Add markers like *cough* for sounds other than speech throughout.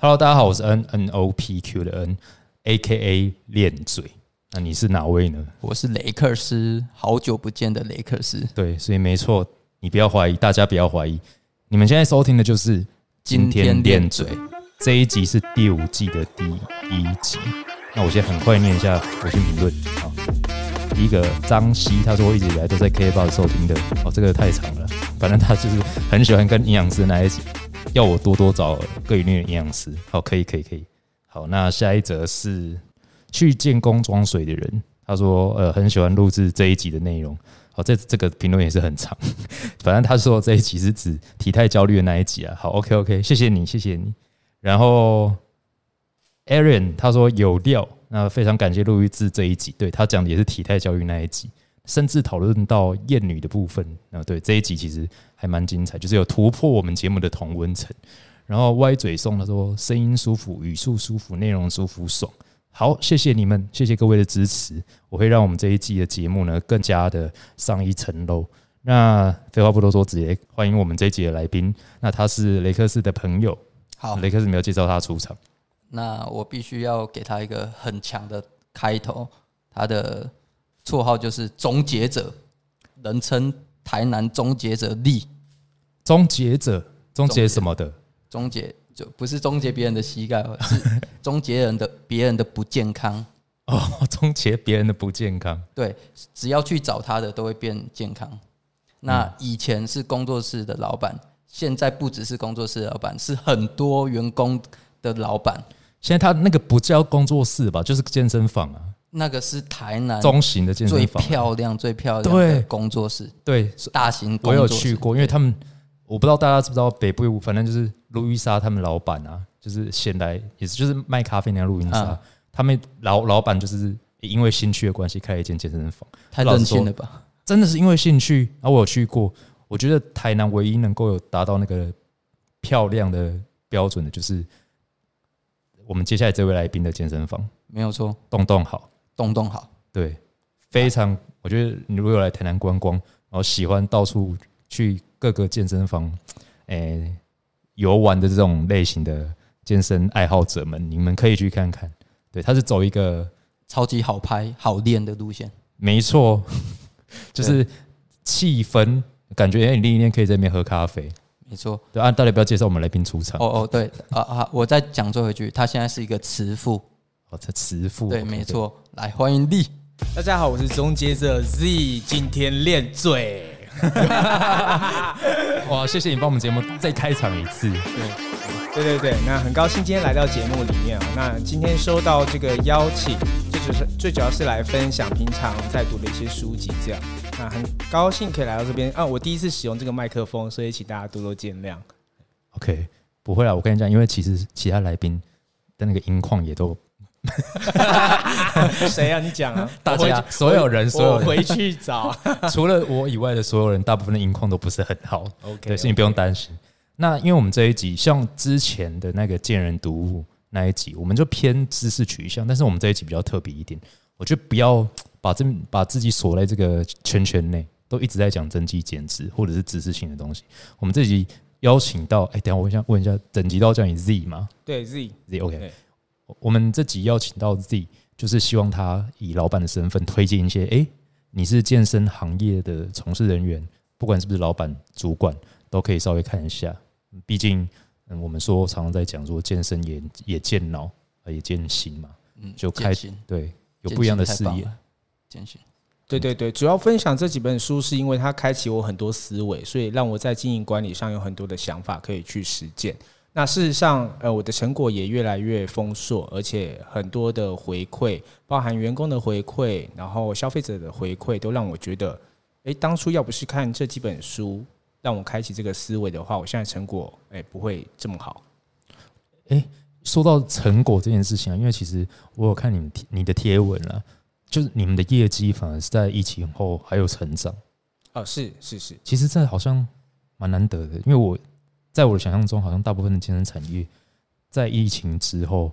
Hello，大家好，我是 N N O P Q 的 N，A K A 练嘴。那你是哪位呢？我是雷克斯，好久不见的雷克斯。对，所以没错，你不要怀疑，大家不要怀疑，你们现在收听的就是今天练嘴这一集是第五季的第一集。那我先很快念一下我先评论啊。第一个张希他说我一直以来都在 K 报收听的哦，这个太长了，反正他就是很喜欢跟营养师在一起。要我多多找各领域的营养师，好，可以，可以，可以。好，那下一则是去建工装水的人，他说，呃，很喜欢录制这一集的内容。好，这这个评论也是很长，*laughs* 反正他说这一集是指体态焦虑的那一集啊。好，OK，OK，谢谢你，谢谢你。然后，Aaron 他说有料，那非常感谢录制这一集，对他讲的也是体态焦虑那一集。甚至讨论到艳女的部分啊，对这一集其实还蛮精彩，就是有突破我们节目的同温层。然后歪嘴送他说声音舒服，语速舒服，内容舒服，爽。好，谢谢你们，谢谢各位的支持，我会让我们这一季的节目呢更加的上一层楼。那废话不多说，直接欢迎我们这一集的来宾。那他是雷克斯的朋友，好，雷克斯没有介绍他出场，那我必须要给他一个很强的开头，他的。绰号就是终结者，人称台南终结者力。终结者，终结什么的？终结就不是终结别人的膝盖，*laughs* 是终结人的别人的不健康。哦，终结别人的不健康。对，只要去找他的都会变健康。那以前是工作室的老板，现在不只是工作室的老板，是很多员工的老板。现在他那个不叫工作室吧，就是健身房啊。那个是台南中型的健身房，最漂亮、最漂亮的工作室。对，大型我有去过，因为他们我不知道大家知不知道北部，反正就是路易莎他们老板啊，就是先来也是就是卖咖啡那路易莎，他们老老板就是因为兴趣的关系开了一间健身房，太任性了吧？真的是因为兴趣，然后我有去过，我觉得台南唯一能够有达到那个漂亮的标准的，就是我们接下来这位来宾的健身房，没有错，洞洞好。动动好，对，非常。我觉得你如果来台南观光，然后喜欢到处去各个健身房，诶，游玩的这种类型的健身爱好者们，你们可以去看看。对，他是走一个超级好拍、好练的路线。没错，*laughs* 就是气氛，感觉哎，你另一天可以在那边喝咖啡。没错，对啊，大家不要介绍我们来宾出场。哦哦，对啊啊，我再讲最后一句，他现在是一个慈父。哦，这慈父对，没错。来，欢迎力。大家好，我是终结者 Z，今天练嘴。*laughs* 哇，谢谢你帮我们节目再开场一次。对，对对对，那很高兴今天来到节目里面啊。那今天收到这个邀请，这就是最主要是来分享平常在读的一些书籍，这样。那很高兴可以来到这边啊。我第一次使用这个麦克风，所以请大家多多见谅。OK，不会啦，我跟你讲，因为其实其他来宾的那个音况也都。*laughs* 谁啊？你讲啊！*laughs* 大家所有人，所有回去找，*laughs* 除了我以外的所有人，大部分的音控都不是很好。OK，所以你不用担心。那因为我们这一集，像之前的那个见人读物那一集，我们就偏知识取向，但是我们这一集比较特别一点。我觉得不要把这把自己锁在这个圈圈内，都一直在讲增肌减脂或者是知识性的东西。我们这集邀请到，哎，等下我想问一下，整集都叫你 Z 吗？对，Z，Z，OK。我们这集邀请到 Z，就是希望他以老板的身份推荐一些，哎，你是健身行业的从事人员，不管是不是老板、主管，都可以稍微看一下。毕竟，嗯，我们说常常在讲说，健身也也健脑，也健心嘛。嗯，就开对，有不一样的视野。健心，对对对，主要分享这几本书，是因为它开启我很多思维，所以让我在经营管理上有很多的想法可以去实践。那事实上，呃，我的成果也越来越丰硕，而且很多的回馈，包含员工的回馈，然后消费者的回馈，都让我觉得，哎，当初要不是看这几本书，让我开启这个思维的话，我现在成果，哎，不会这么好。哎，说到成果这件事情啊，因为其实我有看你们你的贴文了，就是你们的业绩反而是在疫情后还有成长。哦，是是是，其实这好像蛮难得的，因为我。在我的想象中，好像大部分的健身产业在疫情之后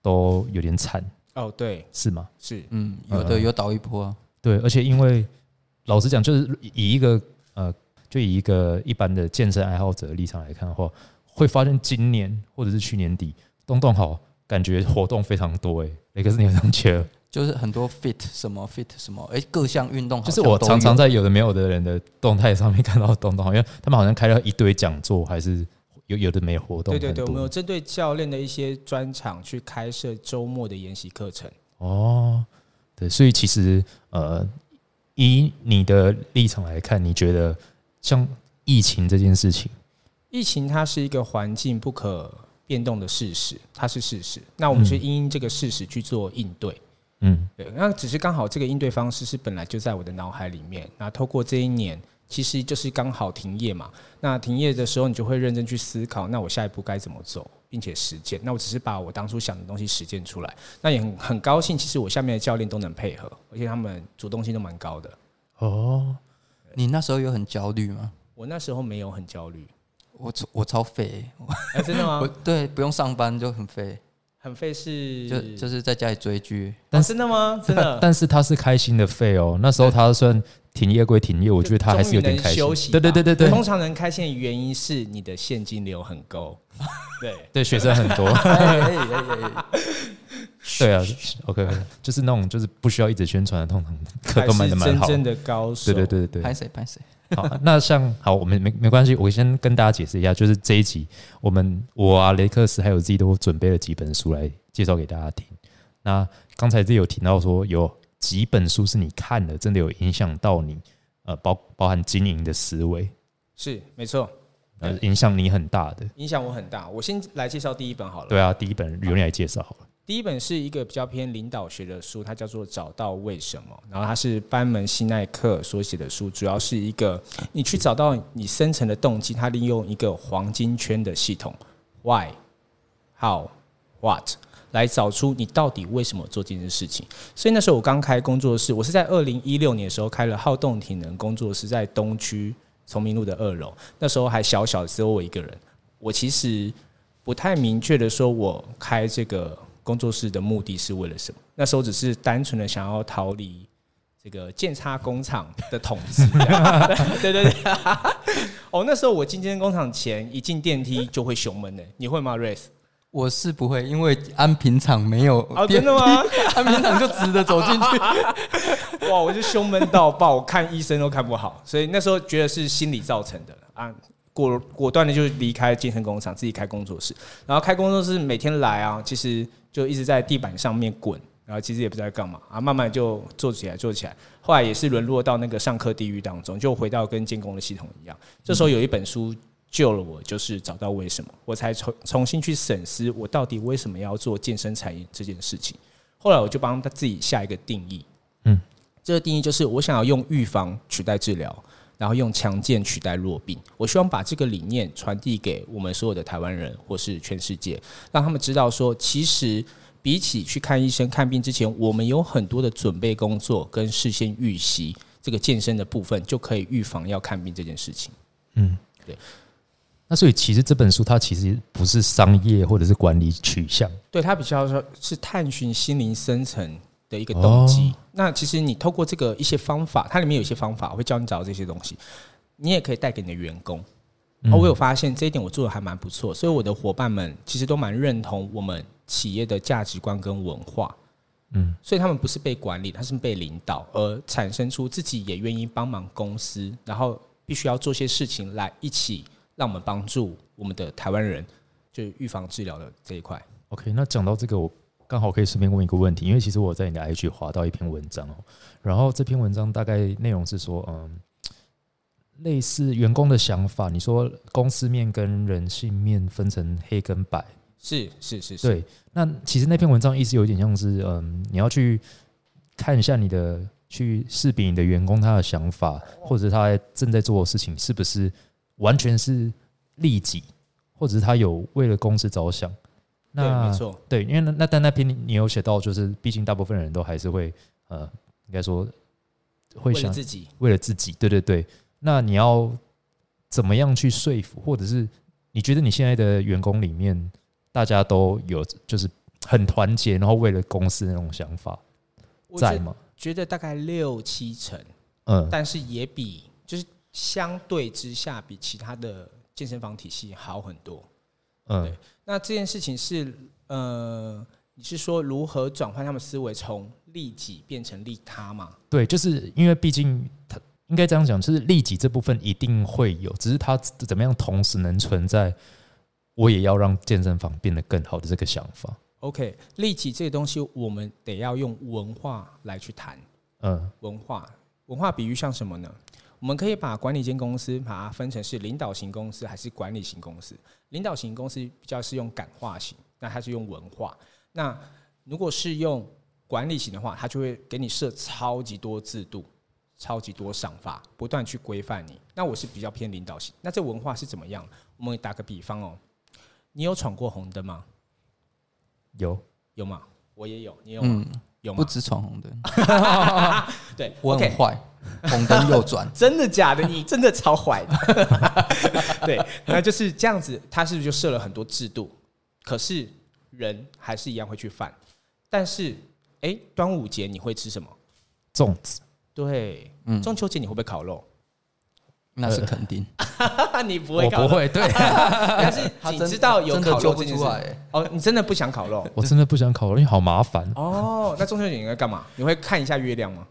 都有点惨哦。对，是吗？是，嗯，有的有倒一波。对，而且因为老实讲，就是以一个呃，就以一个一般的健身爱好者的立场来看的话，会发现今年或者是去年底东东好，感觉活动非常多哎、欸，可是你有这样觉得？就是很多 fit 什么 fit 什么，哎、各项运动就是我常常在有的没有的人的动态上面看到东东，因为他们好像开了一堆讲座，还是有有的没有活动。对对对，我们有针对教练的一些专场去开设周末的研习课程。哦，对，所以其实呃，以你的立场来看，你觉得像疫情这件事情，疫情它是一个环境不可变动的事实，它是事实。那我们是因这个事实去做应对。嗯对，那只是刚好这个应对方式是本来就在我的脑海里面。那透过这一年，其实就是刚好停业嘛。那停业的时候，你就会认真去思考，那我下一步该怎么走，并且实践。那我只是把我当初想的东西实践出来。那也很很高兴，其实我下面的教练都能配合，而且他们主动性都蛮高的。哦，你那时候有很焦虑吗？我那时候没有很焦虑，我超我超废、哎、真的我吗？*laughs* 对不用上班就很废，很费事，就就是在家里追剧。但、真的吗？真的。但是他是开心的废哦，那时候他算停业归停业，我觉得他还是有点开心休息。对对对对对通常能开心的原因是你的现金流很高。*laughs* 对，对，学生很多。*laughs* 对啊，OK，就是那种就是不需要一直宣传的，通常课都卖的蛮好。真正的高手。对对对对拍谁拍谁？好，那像好，我们没没关系，我先跟大家解释一下，就是这一集我们我啊雷克斯还有自己都准备了几本书来介绍给大家听。那刚才自己有提到说有几本书是你看的真的有影响到你，呃，包包含经营的思维，是没错，呃，影响你很大的。影响我很大。我先来介绍第一本好了。对啊，第一本由你来介绍好了。第一本是一个比较偏领导学的书，它叫做《找到为什么》，然后它是班门西奈克所写的书，主要是一个你去找到你深层的动机，它利用一个黄金圈的系统，Why、How、What 来找出你到底为什么做这件事情。所以那时候我刚开工作室，我是在二零一六年的时候开了好动体能工作室，在东区崇明路的二楼，那时候还小小的，只有我一个人。我其实不太明确的说，我开这个工作室的目的是为了什么？那时候只是单纯的想要逃离这个建差工厂的统治。*laughs* 对对对。哦，那时候我进这间工厂前，一进电梯就会胸闷的，你会吗，Race？我是不会，因为安平厂没有哦，电真的吗？*laughs* 安平厂就直的走进去。*laughs* 哇，我就胸闷到爆，我看医生都看不好，所以那时候觉得是心理造成的啊。果果断的就离开健身工厂，自己开工作室。然后开工作室每天来啊，其实就一直在地板上面滚，然后其实也不知道在干嘛啊，慢慢就做起来，做起来。后来也是沦落到那个上课地狱当中，就回到跟建工的系统一样。这时候有一本书救了我，就是找到为什么，我才重重新去审视我到底为什么要做健身产业这件事情。后来我就帮他自己下一个定义，嗯，这个定义就是我想要用预防取代治疗，然后用强健取代弱病。我希望把这个理念传递给我们所有的台湾人或是全世界，让他们知道说，其实比起去看医生看病之前，我们有很多的准备工作跟事先预习，这个健身的部分就可以预防要看病这件事情。嗯，对。那所以其实这本书它其实不是商业或者是管理取向，对它比较说是探寻心灵深层的一个动机。哦那其实你透过这个一些方法，它里面有一些方法，我会教你找到这些东西，你也可以带给你的员工。嗯哦，我有发现这一点我做的还蛮不错，所以我的伙伴们其实都蛮认同我们企业的价值观跟文化。嗯，所以他们不是被管理，他是被领导，而产生出自己也愿意帮忙公司，然后必须要做些事情来一起让我们帮助我们的台湾人，就预防治疗的这一块。OK，那讲到这个，我刚好可以顺便问一个问题，因为其实我在你的 IG 划到一篇文章哦，然后这篇文章大概内容是说，嗯，类似员工的想法，你说公司面跟人性面分成黑跟白，是是是是，对，那其实那篇文章意思有点像是，嗯，你要去看一下你的，去识别你的员工他的想法，或者他正在做的事情是不是完全是利己，或者是他有为了公司着想。对，那没错，对，因为那那但那篇你有写到，就是毕竟大部分人都还是会呃，应该说会为了想自己，为了自己，对对对。那你要怎么样去说服，或者是你觉得你现在的员工里面，大家都有就是很团结，然后为了公司那种想法在吗？觉得大概六七成，嗯，但是也比就是相对之下比其他的健身房体系好很多。嗯对那这件事情是呃，你是说如何转换他们思维，从利己变成利他吗？对，就是因为毕竟他应该这样讲，就是利己这部分一定会有，只是他怎么样同时能存在，我也要让健身房变得更好的这个想法。OK，利己这个东西，我们得要用文化来去谈。嗯文化，文化比喻像什么呢？我们可以把管理间公司把它分成是领导型公司还是管理型公司。领导型公司比较是用感化型，那它是用文化。那如果是用管理型的话，它就会给你设超级多制度、超级多赏罚，不断去规范你。那我是比较偏领导型。那这文化是怎么样？我们打个比方哦，你有闯过红灯吗？有有吗？我也有，你有吗？嗯，有吗不？止闯红灯，*laughs* 对，我很坏，红灯右转。*laughs* 真的假的？你真的超坏的。*laughs* 对，那就是这样子，他是不是就设了很多制度？可是人还是一样会去犯。但是，哎、端午节你会吃什么？粽子，对，嗯中秋节你会不会烤肉？那是肯定，*laughs* 你不会，我不会，对 *laughs* 但是 *laughs* 你知道有烤肉这件事。哦，你真的不想烤肉？我真的不想烤肉，因为好麻烦。哦，那中秋节你应该干嘛？你会看一下月亮吗？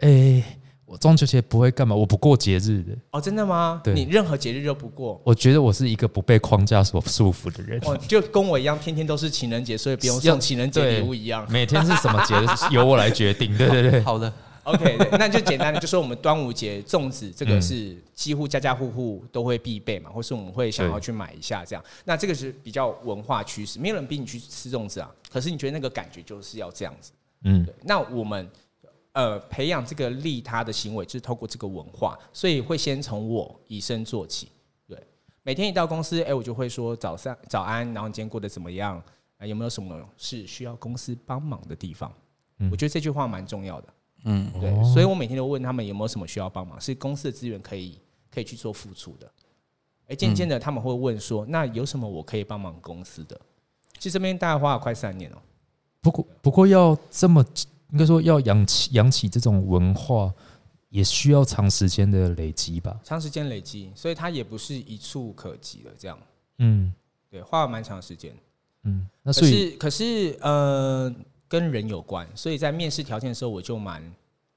哎、我中秋节不会干嘛，我不过节日的。哦，真的吗？对你任何节日都不过。我觉得我是一个不被框架所束缚的人。哦，就跟我一样，天天都是情人节，所以不用要送情人节礼物一样。每天是什么节日由我来决定。对对对，好的，OK，对那就简单的，就说我们端午节粽子这个嗯是几乎家家户户都会必备嘛，或是我们会想要去买一下这样。那这个是比较文化趋势，没有人逼你去吃粽子啊，可是你觉得那个感觉就是要这样子。嗯对，那我们呃培养这个利他的行为，就是透过这个文化，所以会先从我以身做起。对，每天一到公司，哎、我就会说早上早安，然后你今天过得怎么样？啊，有没有什么是需要公司帮忙的地方？嗯我觉得这句话蛮重要的。嗯，对，哦所以我每天都问他们有没有什么需要帮忙，是公司的资源可以可以去做付出的。哎，渐渐的他们会问说，那有什么我可以帮忙公司的？其实这边大概花了快三年哦、不过不过要这么应该说要养起养起这种文化，也需要长时间的累积吧。长时间累积，所以它也不是一触可及的这样。嗯对，花了蛮长时间。嗯，那所以是可是呃，跟人有关，所以在面试条件的时候我就蛮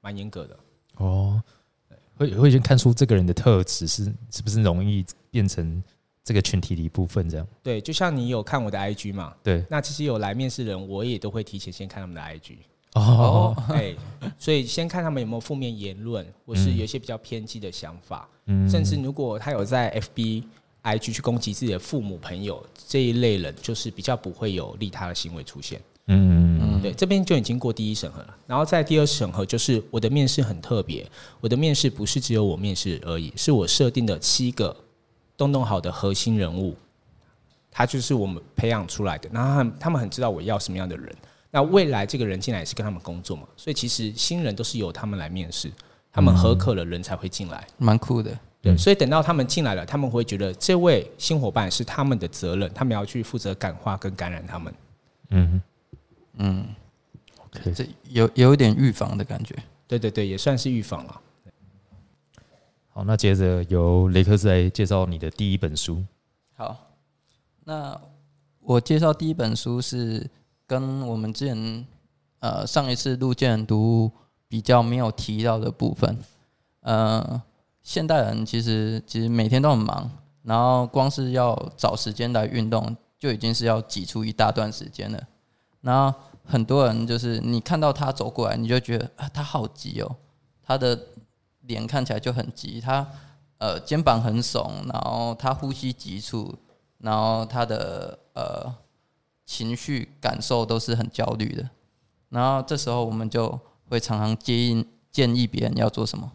蛮严格的。哦，会会先看出这个人的特质是是不是容易变成这个群体的一部分，这样对，就像你有看我的 IG 嘛，对那其实有来面试人，我也都会提前先看他们的 IG。哦，*laughs* 哎，所以先看他们有没有负面言论，或是有一些比较偏激的想法，嗯甚至如果他有在 FB、IG 去攻击自己的父母、朋友这一类人，就是比较不会有利他的行为出现。嗯嗯对，这边就已经过第一审核了，然后在第二审核就是我的面试很特别，我的面试不是只有我面试而已，是我设定的七个东东好的核心人物，他就是我们培养出来的，然后他们很知道我要什么样的人，那未来这个人进来也是跟他们工作嘛，所以其实新人都是由他们来面试，他们合可了人才会进来。蛮酷的。对，嗯所以等到他们进来了，他们会觉得这位新伙伴是他们的责任，他们要去负责感化跟感染他们。嗯嗯，，OK，这有有一点预防的感觉。对对对，也算是预防了。好，那接着由雷克斯来介绍你的第一本书。好，那我介绍第一本书是跟我们之前呃上一次录见人读物比较没有提到的部分。呃，现代人其实其实每天都很忙，然后光是要找时间来运动，就已经是要挤出一大段时间了。然后很多人就是你看到他走过来，你就觉得啊，他好急哦，他的脸看起来就很急，他呃肩膀很耸，然后他呼吸急促，然后他的呃情绪感受都是很焦虑的。然后这时候我们就会常常建议建议别人要做什么，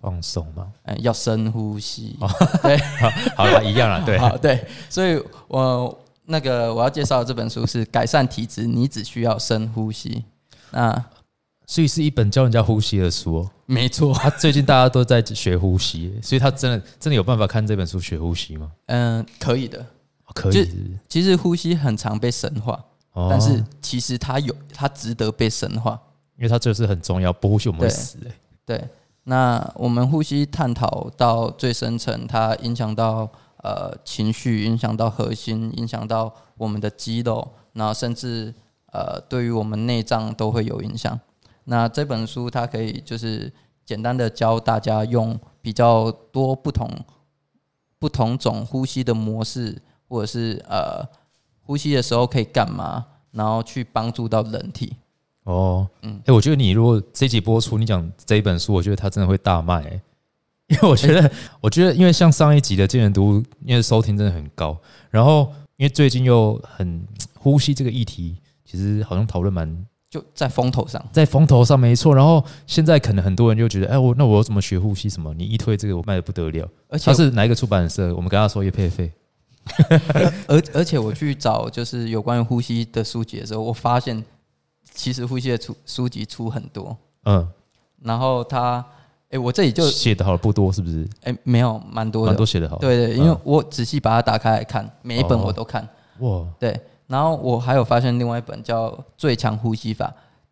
放松嘛，哎、要深呼吸。对 *laughs* 好了，一样了，对，*laughs* 好，对，所以我那个我要介绍的这本书是《改善体质，你只需要深呼吸》。那所以是一本教人家呼吸的书哦。没错，他最近大家都在学呼吸，所以他真的真的有办法看这本书学呼吸吗？嗯、可以的。哦可以就是其实呼吸很常被神化，哦但是其实它有，它值得被神化。因为它这是很重要，不呼吸我们会死欸对，那我们呼吸探讨到最深层，它影响到呃情绪，影响到核心，影响到我们的肌肉，然后甚至呃对于我们内脏都会有影响。那这本书它可以就是简单的教大家用比较多不同不同种呼吸的模式，或者是呃呼吸的时候可以干嘛，然后去帮助到人体。哦，嗯，哎，我觉得你如果这集播出，你讲这一本书，我觉得它真的会大卖，哎，*laughs* 因为我觉得，我觉得，因为像上一集的健人读，因为收听真的很高，然后因为最近又很呼吸这个议题，其实好像讨论蛮就在风头上，在风头上没错。然后现在可能很多人就觉得，哎，我那我怎么学呼吸？什么？你一推这个，我卖的不得了。而且他是哪一个出版社？我们跟他说也配费。而而且我去找就是有关于呼吸的书籍的时候，我发现。其实呼吸的出书籍出很多，嗯，然后他，哎，我这里就写的好不多，是不是？哎，没有，蛮多的，都写的好。对对，因为我仔细把它打开来看，每一本我都看。哇，对，然后我还有发现另外一本叫《最强呼吸法》，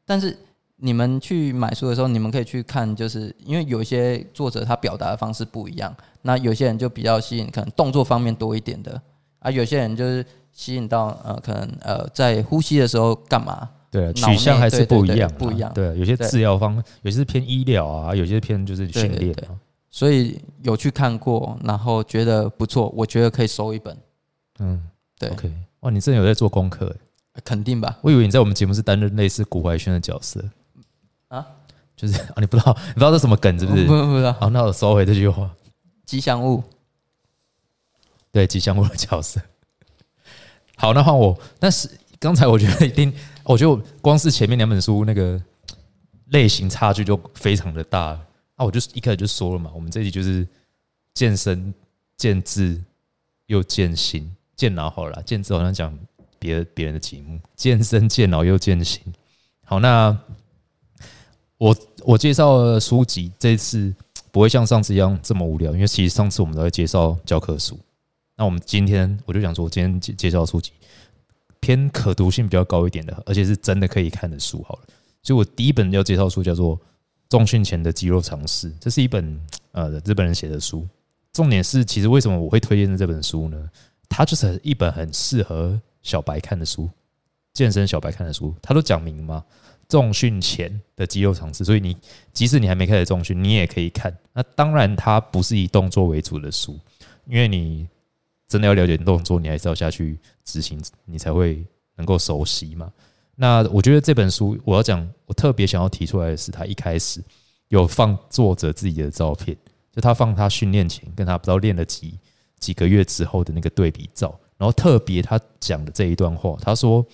但是你们去买书的时候，你们可以去看，就是因为有一些作者他表达的方式不一样，那有些人就比较吸引，可能动作方面多一点的，啊，有些人就是吸引到呃，可能呃，在呼吸的时候干嘛？对，取向还是不一样，不一样。对，有些治疗方，有些是偏医疗啊，有些偏就是训练啊。所以有去看过，然后觉得不错，我觉得可以收一本。嗯，对。OK，哇，你真的有在做功课？肯定吧。我以为你在我们节目是担任类似古怀轩的角色啊，就是 *laughs* 啊，你不知道，你不知道这什么梗是不是？不不知道。好，那我收回这句话。吉祥物。对，吉祥物的角色。好，那换我。但是刚才我觉得一定。*laughs* 我觉得光是前面两本书那个类型差距就非常的大啊！我就一开始就说了嘛，我们这集就是健身、健智又健心、健脑好了。健智好像讲别别人的题目，健身、健脑又健心。好，那我我介绍书籍这次不会像上次一样这么无聊，因为其实上次我们都在介绍教科书。那我们今天我就想说，今天介介绍书籍。偏可读性比较高一点的，而且是真的可以看的书好了。所以我第一本要介绍书叫做《重训前的肌肉尝试》，这是一本呃日本人写的书。重点是，其实为什么我会推荐这本书呢？它就是一本很适合小白看的书，健身小白看的书。它都讲明嘛，重训前的肌肉尝试，所以你即使你还没开始重训，你也可以看。那当然，它不是以动作为主的书，因为你。真的要了解动作，你还是要下去执行，你才会能够熟悉嘛。那我觉得这本书，我要讲，我特别想要提出来的是，他一开始有放作者自己的照片，就他放他训练前跟他不知道练了几几个月之后的那个对比照，然后特别他讲的这一段话，他说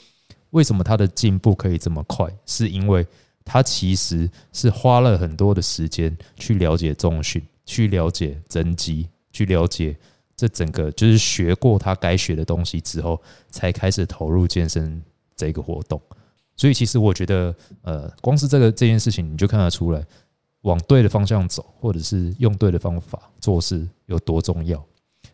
为什么他的进步可以这么快，是因为他其实是花了很多的时间去了解重训，去了解增肌，去了解。这整个就是学过他该学的东西之后，才开始投入健身这个活动。所以其实我觉得，呃，光是这个这件事情，你就看得出来，往对的方向走，或者是用对的方法做事有多重要。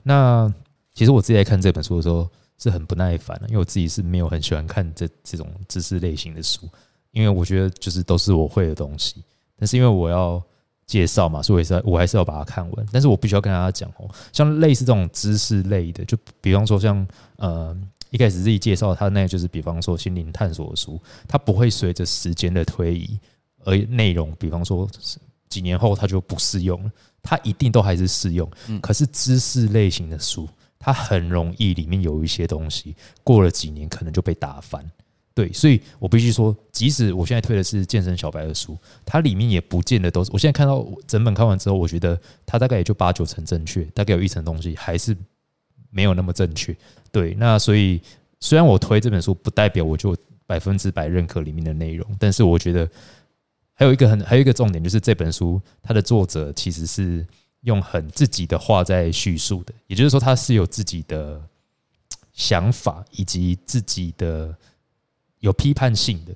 那其实我自己在看这本书的时候是很不耐烦的，因为我自己是没有很喜欢看这这种知识类型的书，因为我觉得就是都是我会的东西。但是因为我要。介绍嘛，所以我是，我还是要把它看完。但是我必须要跟大家讲哦，像类似这种知识类的，就比方说像呃一开始自己介绍它，那就是比方说心灵探索的书，它不会随着时间的推移而内容，比方说几年后它就不适用了，它一定都还是适用。可是知识类型的书，它很容易里面有一些东西，过了几年可能就被打翻。对，所以我必须说，即使我现在推的是健身小白的书，它里面也不见得都是。我现在看到整本看完之后，我觉得它大概也就八九成正确，大概有一层东西还是没有那么正确。对，那所以虽然我推这本书，不代表我就百分之百认可里面的内容，但是我觉得还有一个很还有一个重点，就是这本书它的作者其实是用很自己的话在叙述的，也就是说他是有自己的想法以及自己的。有批判性的，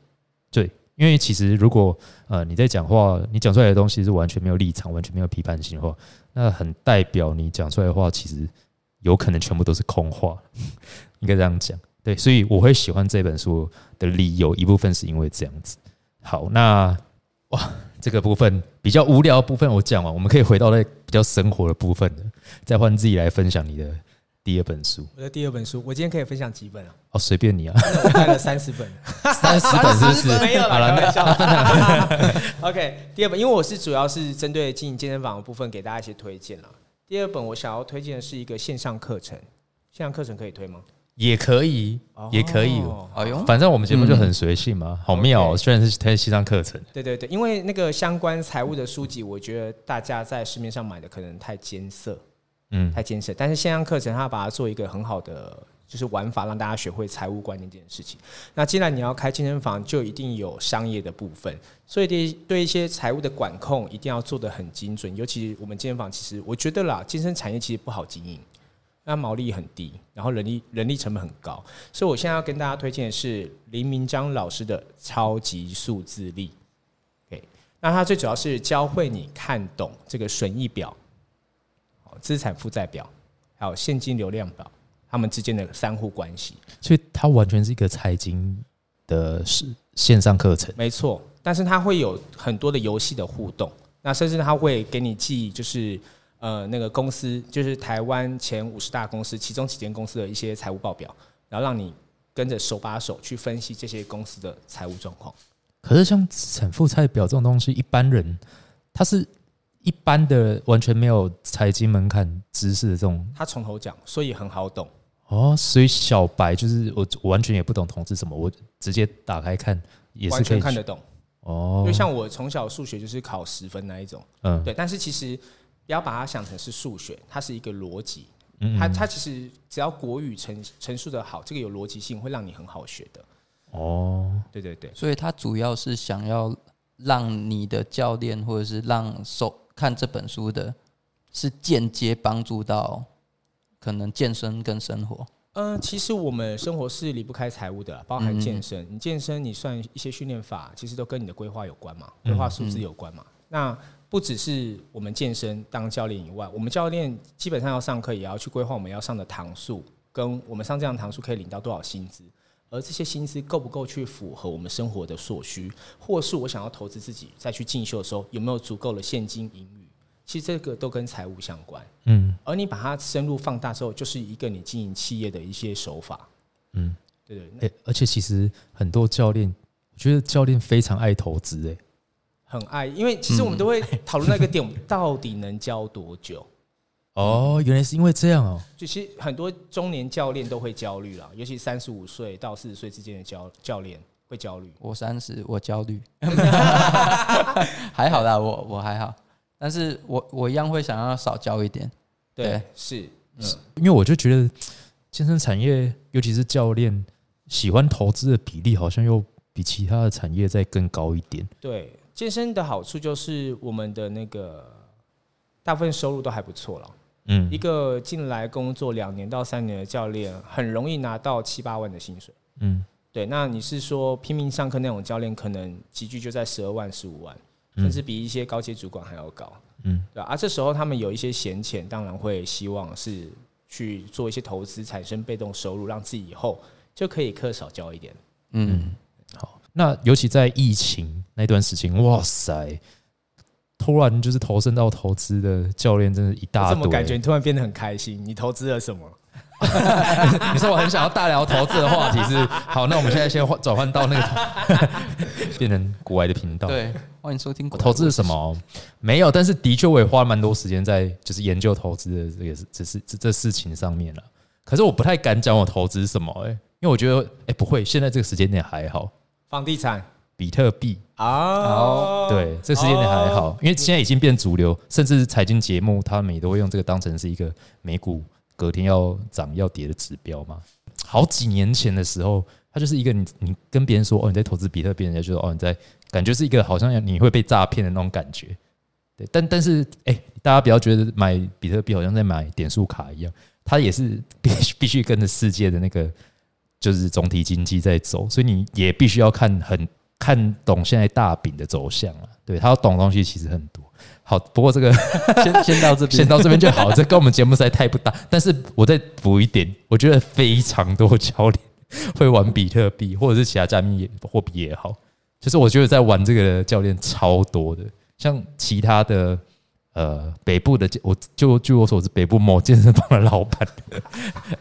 对，因为其实如果呃你在讲话，你讲出来的东西是完全没有立场、完全没有批判性的话，那很代表你讲出来的话其实有可能全部都是空话，*laughs* 应该这样讲。对，所以我会喜欢这本书的理由一部分是因为这样子。好，那哇，这个部分比较无聊的部分我讲完，我们可以回到那比较生活的部分的，再换自己来分享你的第二本书？我的第二本书，我今天可以分享几本啊？哦，随便你啊，我带了三十本。*laughs* 三十本是不是？没有啦好了，开玩笑 *laughs* OK，第二本，因为我是主要是针对经营健身房的部分给大家一些推荐啦。第二本我想要推荐的是一个线上课程，线上课程可以推吗？也可以，也可以。哦哎呦，反正我们节目就很随性嘛，好妙哦。虽然是推线上课程，对对对，因为那个相关财务的书籍，我觉得大家在市面上买的可能太艰涩，嗯，太艰涩。但是线上课程它把它做一个很好的就是玩法，让大家学会财务观念这件事情。那既然你要开健身房，就一定有商业的部分，所以对对一些财务的管控一定要做得很精准。尤其我们健身房，其实我觉得啦，健身产业其实不好经营。那毛利很低，然后人力人力成本很高，所以我现在要跟大家推荐的是林明章老师的超级数字力。OK，那他最主要是教会你看懂这个损益表、资产负债表，还有现金流量表，它们之间的三互关系。所以它完全是一个财经的是线上课程。没错，但是它会有很多的游戏的互动，那甚至它会给你记，就是呃那个公司，就是台湾前五十大公司其中几间公司的一些财务报表，然后让你跟着手把手去分析这些公司的财务状况。可是像资产负债表这种东西，一般人他是一般的完全没有财经门槛知识的这种他从头讲，所以很好懂。哦，所以小白就是我我完全也不懂投资什么，我直接打开看也是完可以全看得懂，哦因为。像我从小数学就是考十分那一种，嗯对。但是其实不要把它想成是数学，它是一个逻辑，嗯它它其实只要国语陈陈述的好，这个有逻辑性，会让你很好学的。哦，对对对，所以他主要是想要让你的教练或者是让手看这本书的，是间接帮助到可能健身跟生活。嗯、其实我们生活是离不开财务的啦，包含健身。你健身，你算一些训练法，其实都跟你的规划有关嘛，规划数字有关嘛。那不只是我们健身当教练以外，我们教练基本上要上课，也要去规划我们要上的堂数，跟我们上这样的堂数可以领到多少薪资，而这些薪资够不够去符合我们生活的所需，或是我想要投资自己再去进修的时候，有没有足够的现金盈余？其实这个都跟财务相关。嗯而你把它深入放大之后，就是一个你经营企业的一些手法。嗯，对对，那诶而且其实很多教练，我觉得教练非常爱投资，哎，很爱，因为其实我们都会讨论那个点，我们到底能教多久？哦，原来是因为这样哦，就其实很多中年教练都会焦虑啦，尤其三十五岁到四十岁之间的教教练会焦虑。我三十，我焦虑，*laughs* 还好啦，我我还好，但是我我一样会想要少教一点。对对，是，嗯，因为我就觉得健身产业，尤其是教练喜欢投资的比例，好像又比其他的产业再更高一点。对。健身的好处就是我们的那个大部分收入都还不错了。嗯一个进来工作两年到三年的教练，很容易拿到七八万的薪水。嗯对，那你是说拼命上课那种教练，可能集聚就在十二万、十五万，嗯甚至比一些高阶主管还要高，嗯对吧、啊？这时候他们有一些闲钱，当然会希望是去做一些投资，产生被动收入，让自己以后就可以课少教一点。嗯，好，那尤其在疫情那段时间，哇塞，突然就是投身到投资的教练，真的一大堆。我怎么感觉你突然变得很开心？你投资了什么？*laughs* 你说我很想要大聊投资的话题是好，那我们现在先换转换到那个 *laughs* 变成国外的频道。，对，欢迎收听。我投资是什？么？没有，但是的确我也花了蛮多时间在就是研究投资的这个这事这这事情上面了。可是我不太敢讲我投资什么，哎，因为我觉得哎、不会，现在这个时间点还好，房地产比特币啊？对，这时间点还好，因为现在已经变主流，甚至财经节目他们也都会用这个当成是一个美股隔天要涨要跌的指标嘛。好几年前的时候，它就是一个你你跟别人说哦你在投资比特币，人家就说哦你在感觉是一个好像你会被诈骗的那种感觉。对，但但是哎、大家不要觉得买比特币好像在买点数卡一样，它也是必须 *laughs* 必须跟着世界的那个就是总体经济在走，所以你也必须要看很看懂现在大饼的走向啊。对他要懂的东西其实很多。好，不过这个先 *laughs* 先到这边，先到这边就好，这跟我们节目实在太不搭。但是我再补一点，我觉得非常多教练会玩比特币或者是其他加密也货币也好，就是我觉得在玩这个的教练超多的，像其他的呃北部的健，我就据我所知，北部某健身房的老板。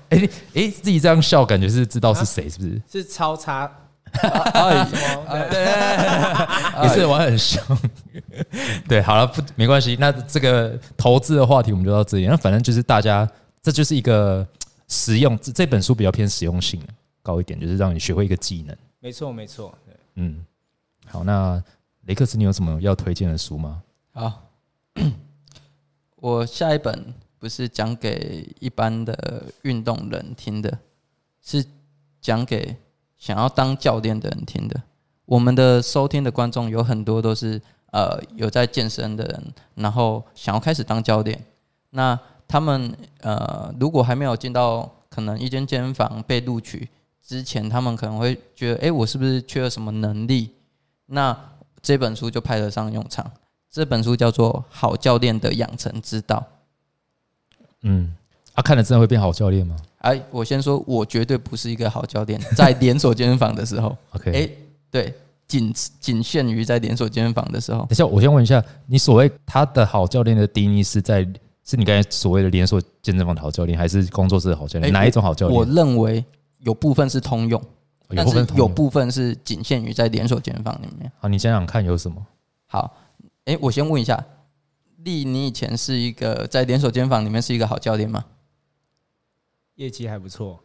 哎你哎，自己这样笑，感觉是知道是谁，是不是？是超差，对对，也是玩很凶。对，好了，不没关系。那这个投资的话题我们就到这里。那反正就是大家，这就是一个实用。这这本书比较偏实用性高一点，就是让你学会一个技能。没错没错，对嗯，好，那雷克斯，你有什么要推荐的书吗？好，我下一本不是讲给一般的运动人听的，是讲给想要当教练的人听的。我们的收听的观众有很多都是呃有在健身的人，然后想要开始当教练。那他们呃如果还没有进到可能一间健身房被录取之前，他们可能会觉得，哎、我是不是缺了什么能力？那这本书就派得上用场。这本书叫做《好教练的养成之道》。嗯，啊，看了真的会变好教练吗哎，我先说，我绝对不是一个好教练。*laughs* 在连锁健身房的时候，？OK，哎、对，仅仅限于在连锁健身房的时候等。一下，我先问一下，你所谓他的好教练的定义是在是你刚才所谓的连锁健身房的好教练，还是工作室的好教练？哎哪一种好教练我？认为有部分是通用，但是有部分有部分是仅限于在连锁健身房里面。好，你想想看有什么？好，哎、我先问一下，丽，你以前是一个在连锁健身房里面是一个好教练吗？业绩还不错，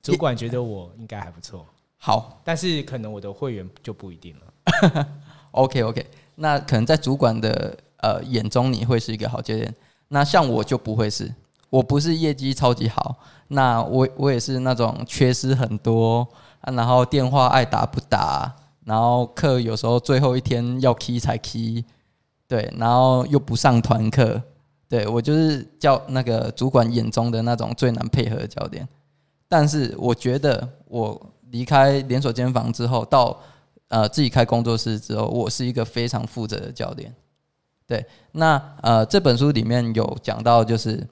主管觉得我应该还不错，好。但是可能我的会员就不一定了。*laughs* OK OK，那可能在主管的呃眼中你会是一个好教练，那像我就不会是，我不是业绩超级好，那我我也是那种缺失很多，啊、然后电话爱打不打，然后课有时候最后一天要 key 才 key，对，然后又不上团课，对我就是叫那个主管眼中的那种最难配合的教练。但是我觉得我离开连锁间房之后，到呃自己开工作室之后，我是一个非常负责的教练。对，那呃这本书里面有讲到，就是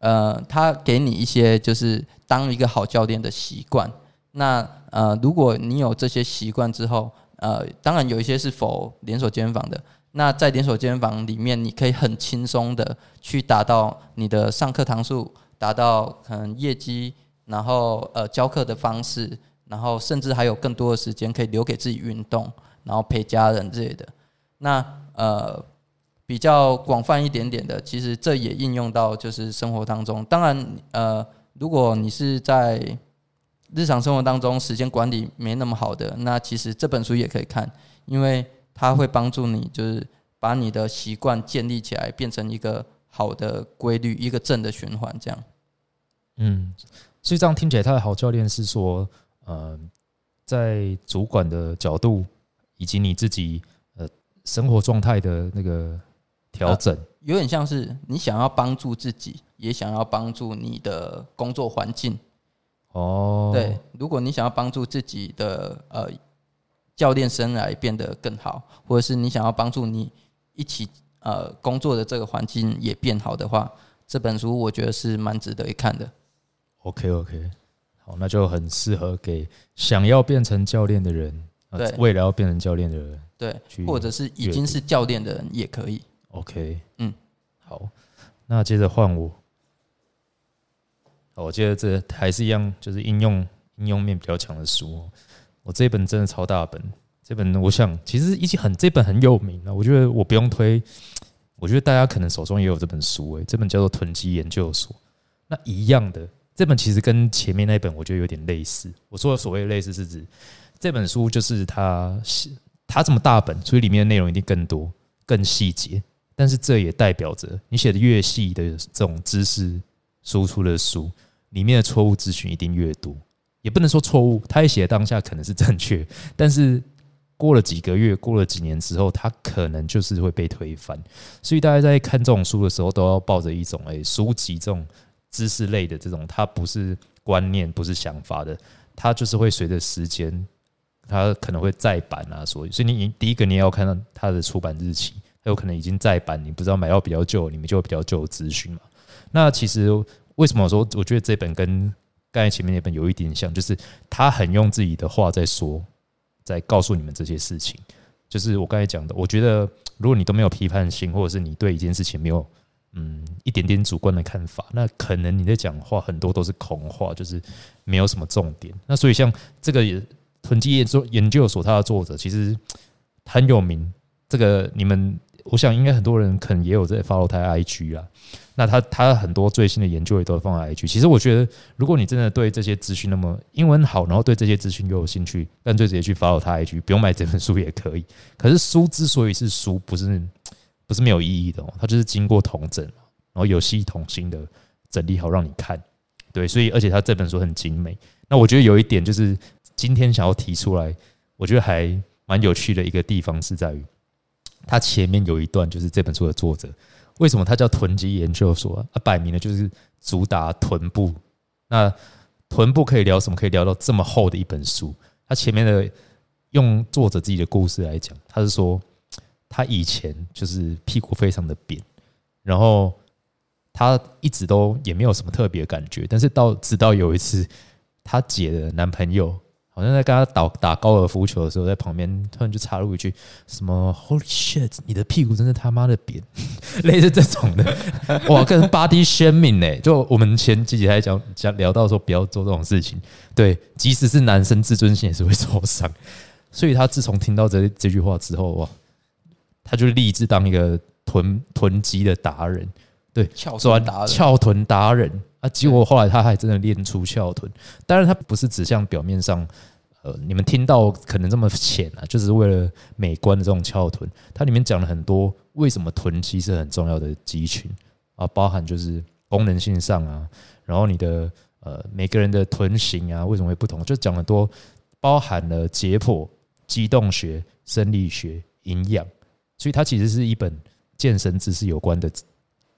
呃他给你一些就是当一个好教练的习惯。那呃如果你有这些习惯之后，呃当然有一些是否连锁间房的。那在连锁健身房里面，你可以很轻松的去达到你的上课堂数，达到可能业绩，然后呃教课的方式，然后甚至还有更多的时间可以留给自己运动，然后陪家人之类的。那呃比较广泛一点点的，其实这也应用到就是生活当中。当然呃，如果你是在日常生活当中时间管理没那么好的，那其实这本书也可以看，因为它会帮助你就是把你的习惯建立起来，变成一个好的规律，一个正的循环，这样。嗯，所以这样听起来，他的好教练是说，呃，在主管的角度以及你自己呃生活状态的那个调整，有点像是你想要帮助自己，也想要帮助你的工作环境。哦，对，如果你想要帮助自己的呃教练生涯变得更好，或者是你想要帮助你一起呃工作的这个环境也变好的话，这本书我觉得是蛮值得一看的。OK OK，好，那就很适合给想要变成教练的人，呃对未来要变成教练的人。对，或者是已经是教练的人也可以。OK，嗯，好，那接着换我。好，我接着这还是一样，就是应用应用面比较强的书哦。我这本真的超大本，这本我想其实已经很这本很有名了，我觉得我不用推，我觉得大家可能手中也有这本书诶、这本叫做《囤积研究所》。那一样的，这本其实跟前面那本我觉得有点类似。我说的所谓类似是指这本书就是它它这么大本，所以里面的内容一定更多、更细节。但是这也代表着你写的越细的这种知识输出的书，里面的错误资讯一定越多。也不能说错误，他也写的当下可能是正确，*laughs* 但是过了几个月、过了几年之后，他可能就是会被推翻。所以大家在看这种书的时候，都要抱着一种诶、书籍这种知识类的这种，它不是观念，不是想法的，它就是会随着时间，它可能会再版啊，所以所以你你第一个你也要看到它的出版日期，它有可能已经再版，你不知道买到比较旧，你们就有比较旧的资讯嘛。那其实为什么我说我觉得这本跟刚才前面那本有一点像，就是他很用自己的话在说，在告诉你们这些事情。就是我刚才讲的，我觉得如果你都没有批判性，或者是你对一件事情没有嗯一点点主观的看法，那可能你在讲话很多都是空话，就是没有什么重点。那所以像这个囤积研究研究所，它的作者其实很有名。这个你们，我想应该很多人可能也有在 follow 他 IG 啊。那他他很多最新的研究也都放在 IG。其实我觉得，如果你真的对这些资讯那么英文好，然后对这些资讯又有兴趣，干脆直接去 follow 他 IG，不用买这本书也可以。可是书之所以是书，不是不是没有意义的哦，它就是经过统整，然后有系统性的整理好让你看。对，所以而且他这本书很精美。那我觉得有一点就是今天想要提出来，我觉得还蛮有趣的一个地方是在于。他前面有一段就是这本书的作者，为什么他叫囤积研究所啊？摆明了就是主打臀部。那臀部可以聊什么？可以聊到这么厚的一本书。他前面的用作者自己的故事来讲，他是说他以前就是屁股非常的扁，然后他一直都也没有什么特别感觉，但是到直到有一次，他姐的男朋友。好像在跟他打打高尔夫球的时候，在旁边突然就插入一句：“什么 Holy shit，你的屁股真是他妈的扁！” *laughs* 类似这种的，哇，跟 body shaming 呢？就我们前几集还讲讲聊到说，不要做这种事情。对，即使是男生，自尊心也是会受伤。所以他自从听到这这句话之后，哇，他就立志当一个臀臀肌的达人。对，翘臀达人，翘臀达人啊！结果后来他还真的练出翘臀。当然，他不是指向表面上。呃，你们听到可能这么浅啊，就是为了美观的这种翘臀，它里面讲了很多为什么臀肌是很重要的肌群啊，包含就是功能性上啊，然后你的呃每个人的臀型啊为什么会不同，就讲了多，包含了解剖、机动学、生理学、营养，所以它其实是一本健身知识有关的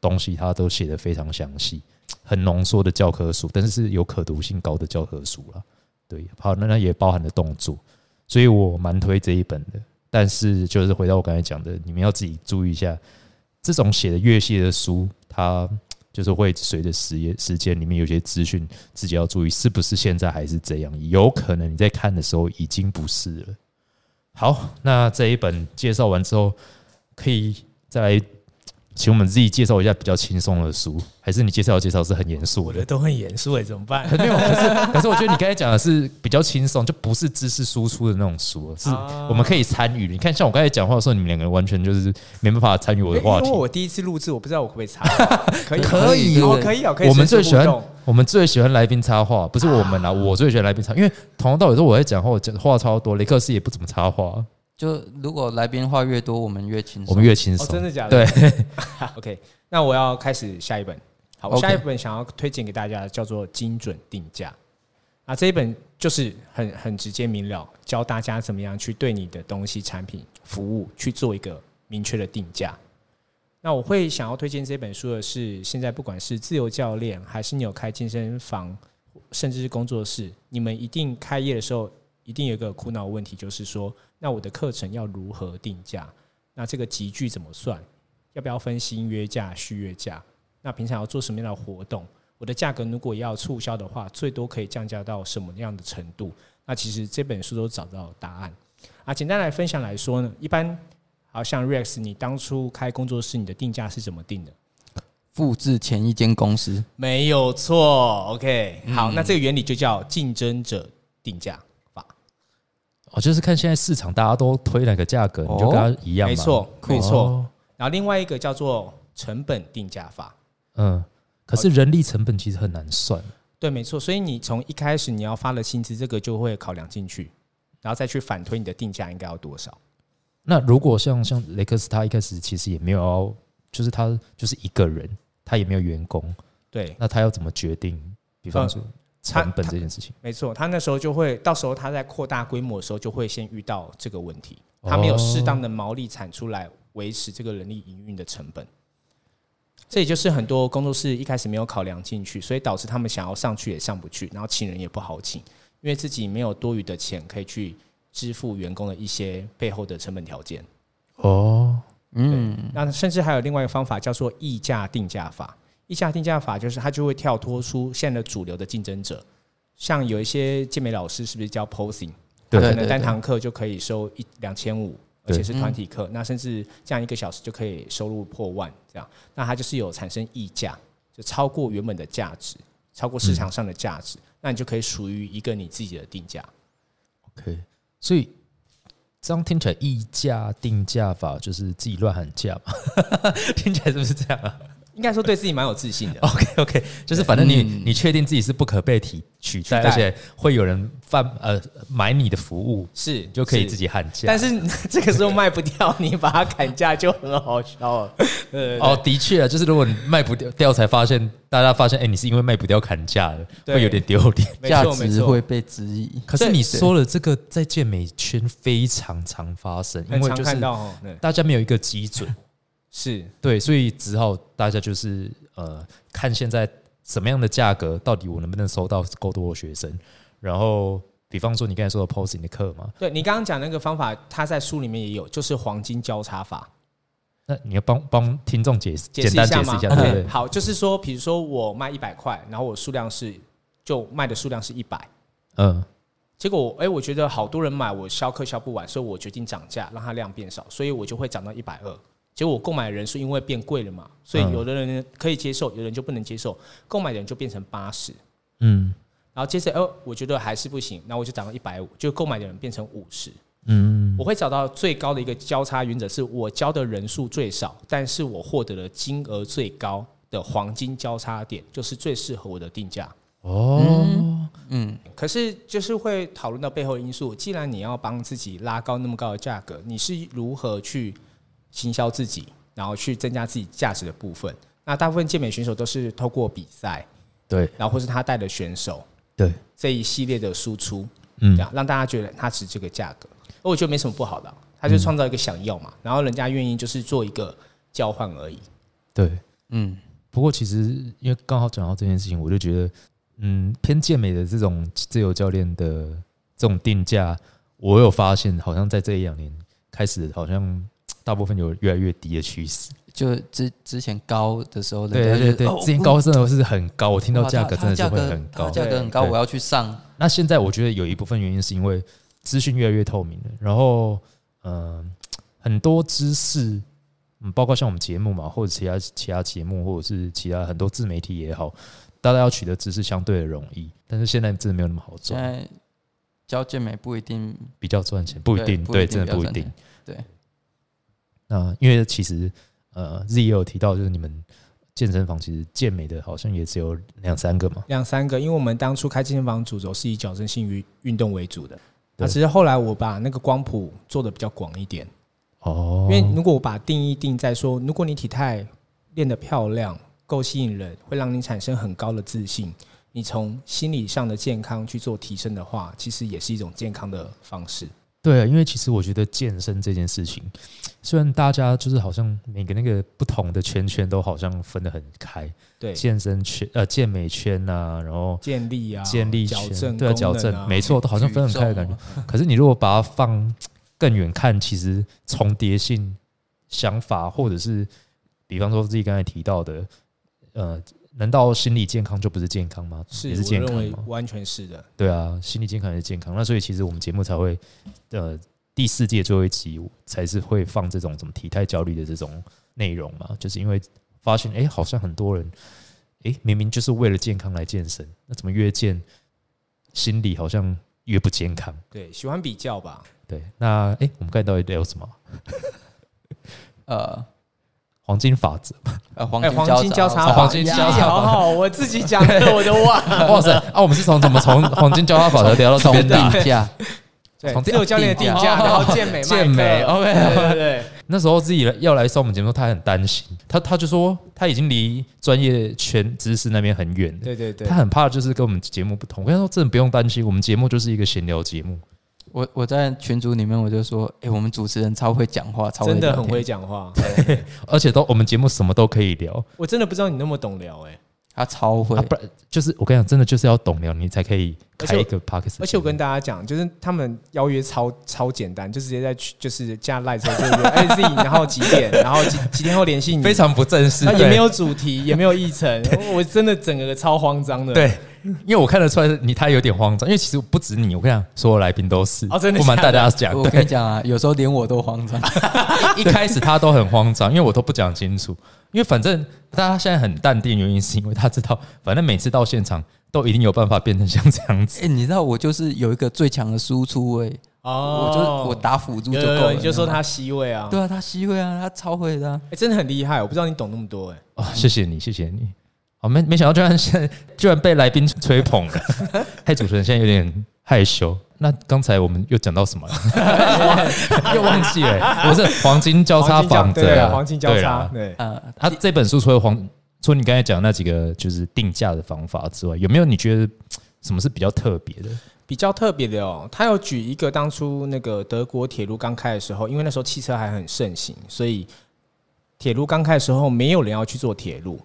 东西，它都写的非常详细，很浓缩的教科书，但是是有可读性高的教科书了。对，好，那那也包含了动作，所以我蛮推这一本的。但是，就是回到我刚才讲的，你们要自己注意一下，这种写的越细的书，它就是会随着时间时间里面有些资讯，自己要注意是不是现在还是这样，有可能你在看的时候已经不是了。好，那这一本介绍完之后，可以再来。请我们自己介绍一下比较轻松的书，还是你介绍的介绍是很严肃的？都很严肃哎，怎么办？*laughs* 没有，可是可是我觉得你刚才讲的是比较轻松，就不是知识输出的那种书，是我们可以参与。你看，像我刚才讲话的时候，你们两个人完全就是没办法参与我的话题。因为我第一次录制，我不知道我可不可以插。可以，可以，可以哦，可以。我们最喜欢我们最喜欢来宾插话，不是我们啊，*laughs* 我最喜欢来宾插，因为从头到尾都我在讲话，讲话超多。雷克斯也不怎么插话。就如果来宾话越多，我们越轻松，我们越轻松。真的假的？对。*laughs* OK，那我要开始下一本。好，我下一本想要推荐给大家，叫做《精准定价》。啊，这一本就是很很直接明了，教大家怎么样去对你的东西、产品、服务去做一个明确的定价。那我会想要推荐这本书的是，现在不管是自由教练，还是你有开健身房，甚至是工作室，你们一定开业的时候，一定有一个苦恼问题，就是说。那我的课程要如何定价？那这个集聚怎么算？要不要分新约价、续约价？那平常要做什么样的活动？我的价格如果要促销的话，最多可以降价到什么样的程度？那其实这本书都找到答案啊。简单来分享来说呢，一般好像 Rex，你当初开工作室，你的定价是怎么定的？复制前一间公司，没有错。OK，好，那这个原理就叫竞争者定价。哦，就是看现在市场大家都推哪个价格，你就跟他一样没错，没错。然后另外一个叫做成本定价法。嗯，可是人力成本其实很难算。对，没错。所以你从一开始你要发的薪资，这个就会考量进去，然后再去反推你的定价应该要多少。那如果像像雷克斯，他一开始其实也没有要，就是他就是一个人，他也没有员工。对，那他要怎么决定？比方说。成本这件事情，没错，他那时候就会，到时候他在扩大规模的时候，就会先遇到这个问题，他没有适当的毛利产出来维持这个人力营运的成本，这也就是很多工作室一开始没有考量进去，所以导致他们想要上去也上不去，然后请人也不好请，因为自己没有多余的钱可以去支付员工的一些背后的成本条件。哦，嗯，那甚至还有另外一个方法叫做议价定价法。溢价定价法就是它就会跳脱出现在的主流的竞争者，像有一些健美老师是不是教 posing，他可能单堂课就可以收一两千五，而且是团体课，那甚至这样一个小时就可以收入破万，这样，那它就是有产生溢价，就超过原本的价值，超过市场上的价值，那你就可以属于一个你自己的定价。OK，所以这样听起来溢价定价法就是自己乱喊价嘛？*laughs* 听起来是不是这样啊应该说对自己蛮有自信的。*laughs* OK OK，就是反正你、嗯你确定自己是不可被替取代，而且会有人贩呃买你的服务，是就可以自己喊价。但是这个时候卖不掉，你把它砍价就很好笑了。*laughs* 呃，哦，的确啊，就是如果你卖不掉掉，才发现大家发现，哎、你是因为卖不掉砍价的，对会有点丢脸。没价值会被质疑。可是你说了，这个在健美圈非常常发生，因为就是大家没有一个基准，是对，所以只好大家就是呃，看现在什么样的价格，到底我能不能收到够多的学生，然后比方说你刚才说的 posing 的课嘛，对你刚刚讲那个方法，它在书里面也有，就是黄金交叉法。那你要帮帮听众解释，解释一下吗？好，就是说，比如说我卖一百块，然后我数量是就卖的数量是一百，嗯，结果我哎、我觉得好多人买，我销课销不完，所以我决定涨价，让它量变少，所以我就会涨到一百二。结果我购买的人数因为变贵了嘛，所以嗯有的人可以接受，有的人就不能接受，购买的人就变成八十。嗯然后接着，哦，我觉得还是不行，那我就涨到一百五，就购买的人变成五十。嗯我会找到最高的一个交叉原则，是我交的人数最少，但是我获得的金额最高的黄金交叉点，就是最适合我的定价。哦，嗯，可是就是会讨论到背后因素。既然你要帮自己拉高那么高的价格，你是如何去行销自己，然后去增加自己价值的部分？那大部分健美选手都是透过比赛，对然后或是他带的选手对，这一系列的输出，嗯这样让大家觉得他值这个价格。而我觉得没什么不好的啊，他就创造一个想要嘛，然后人家愿意就是做一个交换而已。对。嗯，不过其实因为刚好讲到这件事情，我就觉得，嗯，偏健美的这种自由教练的这种定价，我有发现，好像在这一两年开始，好像大部分有越来越低的趋势。就之之前高的时候，对对对，哦之前高真的是很高，我听到哇价格真的是会很高它。价格很高，我要去上。那现在我觉得有一部分原因是因为资讯越来越透明了，然后嗯、呃很多知识，嗯，包括像我们节目嘛，或者其他其他节目，或者是其他很多自媒体也好，大家要取得知识相对的容易，但是现在真的没有那么好赚，现在教健美不一定比较赚钱不一定，对，真的不一定。对，那因为其实呃，Z 也有提到，就是你们健身房其实健美的好像也只有两三个嘛，两三个，因为我们当初开健身房主轴是以矫正性运运动为主的，那对。只是后来我把那个光谱做的比较广一点，哦，因为如果我把定义定在说，如果你体态练得漂亮、够吸引人，会让你产生很高的自信，你从心理上的健康去做提升的话，其实也是一种健康的方式。对啊，因为其实我觉得健身这件事情，虽然大家就是好像每个那个不同的圈圈都好像分得很开，对，健身圈呃健美圈呐、然后健力啊，健力矫圈对啊矫正，啊没错，都好像分很开的感觉。觉。可是你如果把它放更远看，其实重叠性想法，或者是比方说自己刚才提到的，呃，难道心理健康就不是健康吗？是也是我认为健康吗？完全是的。对啊，心理健康也是健康。那所以其实我们节目才会，呃，第四届最后一集才是会放这种什么体态焦虑的这种内容嘛，就是因为发现，哎、好像很多人，哎、明明就是为了健康来健身，那怎么越健心理好像越不健康？对，喜欢比较吧。对，那哎、诶我们刚才到底聊什么？*laughs* 呃黄金法则。*laughs* 呃，黄哎，金交叉黄金交叉好好，我自己讲的我都忘了。哇塞！啊，我们是从怎么从黄金交叉法则聊到这从边的啊、*laughs* 定价，对，从自由教练的定定价，价然后健美健美，OK 对对对，那时候自己要来上我们节目，他很担心，他他就说他已经离专业圈知识那边很远了，对对对他，很怕就是跟我们节目不同。我跟他说，真的不用担心，我们节目就是一个闲聊节目。我我在群组里面我就说，哎，我们主持人超会讲话，超会真的很会，讲话。对 *laughs* 而且都我们节目什么都可以聊。我真的不知道你那么懂聊哎，他超会。啊，，不然就是我跟你讲，真的就是要懂聊，你才可以而且我开一个 p o d c a s t 而且我跟大家讲，就是他们邀约超超简单，就直接在去就是加赖之后就约 *laughs* 哎 Z，然后几点，*laughs* 然后几几天后联系你，非常不正式，也没有主题，也没有议程，我真的整个超慌张的。对，*laughs* 因为我看得出来你他有点慌张，因为其实不止你，我跟你讲，所有来宾都是哦真的不瞒假的大家讲，我跟对你，讲啊，有时候连我都慌张。*laughs* 一开始他都很慌张，因为我都不讲清楚，因为反正大家现在很淡定，原因是因为他知道，反正每次到现场都一定有办法变成像这样子。哎、你知道我就是有一个最强的输出位，哦我就我打辅助就有有够了。你就说他 C 位啊，对啊，他 C 位啊，他超会的啊、哎，真的很厉害，我不知道你懂那么多哎。哦，谢谢你，谢谢你。好，没没想到居然现在居然被来宾吹捧了，*laughs* 害主持人现在有点害羞。那刚才我们又讲到什么了？*laughs* 又忘记了，我是黄金交叉法则对啊，啊，黄金交叉对啊，对。呃，他这本书除了黄，除了你刚才讲那几个就是定价的方法之外，有没有你觉得什么是比较特别的？比较特别的哦，他有举一个当初那个德国铁路刚开的时候，因为那时候汽车还很盛行，所以铁路刚开的时候没有人要去做铁路，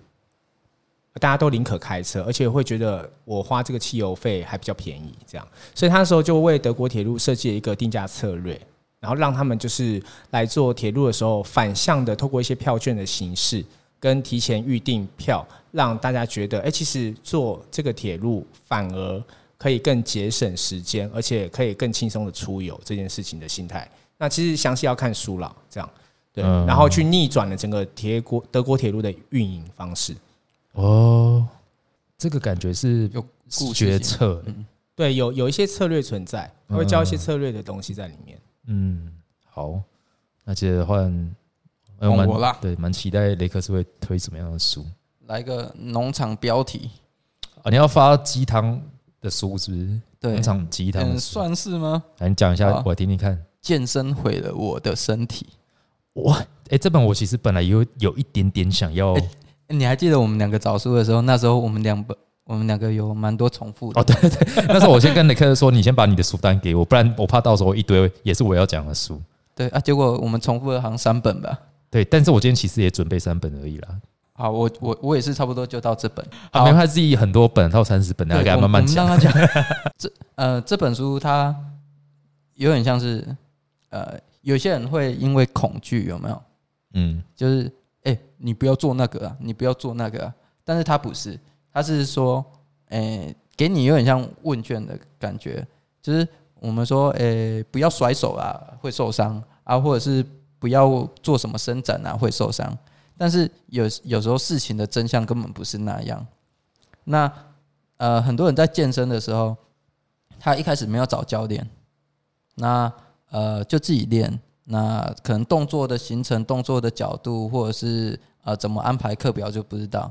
大家都宁可开车，而且会觉得我花这个汽油费还比较便宜，这样，所以他那时候就为德国铁路设计了一个定价策略，然后让他们就是来做铁路的时候反向的，透过一些票券的形式跟提前预订票，让大家觉得，哎、其实做这个铁路反而可以更节省时间，而且可以更轻松的出游这件事情的心态。那其实详细要看书了，这样对，嗯然后去逆转了整个铁国德国铁路的运营方式。哦，这个感觉是有决性策，对，有有一些策略存在，他会教一些策略的东西在里面。嗯，好，那接着换，哎我啦对，蛮期待雷克斯会推什么样的书来个农场标题，啊？你要发鸡汤的书是不是？对农，场鸡汤嗯，算是吗？来你讲一下，我听听看。健身毁了我的身体。哇，哎，这本我其实本来有有一点点想要，哎你还记得我们两个找书的时候，那时候我们两本，我们两个有蛮多重复的。哦，对对对，那时候我先跟雷克斯说，你先把你的书单给我，不然我怕到时候一堆也是我要讲的书。对啊，结果我们重复了好像三本吧。对，但是我今天其实也准备三本而已啦。好，我我我也是差不多就到这本。好，没有他自己很多本，他有三十本，大家对给他慢慢讲慢慢讲。*laughs* 这呃，这本书它有点像是呃，有些人会因为恐惧有没有？嗯，就是哎、你不要做那个，你不要做那个。但是他不是，他是说，哎、给你有点像问卷的感觉，就是我们说，哎、不要甩手啊，会受伤啊，或者是不要做什么伸展啊，会受伤。但是有有时候事情的真相根本不是那样。那呃，很多人在健身的时候，他一开始没有找教练，那呃就自己练。那可能动作的形成、动作的角度，或者是呃怎么安排课表就不知道。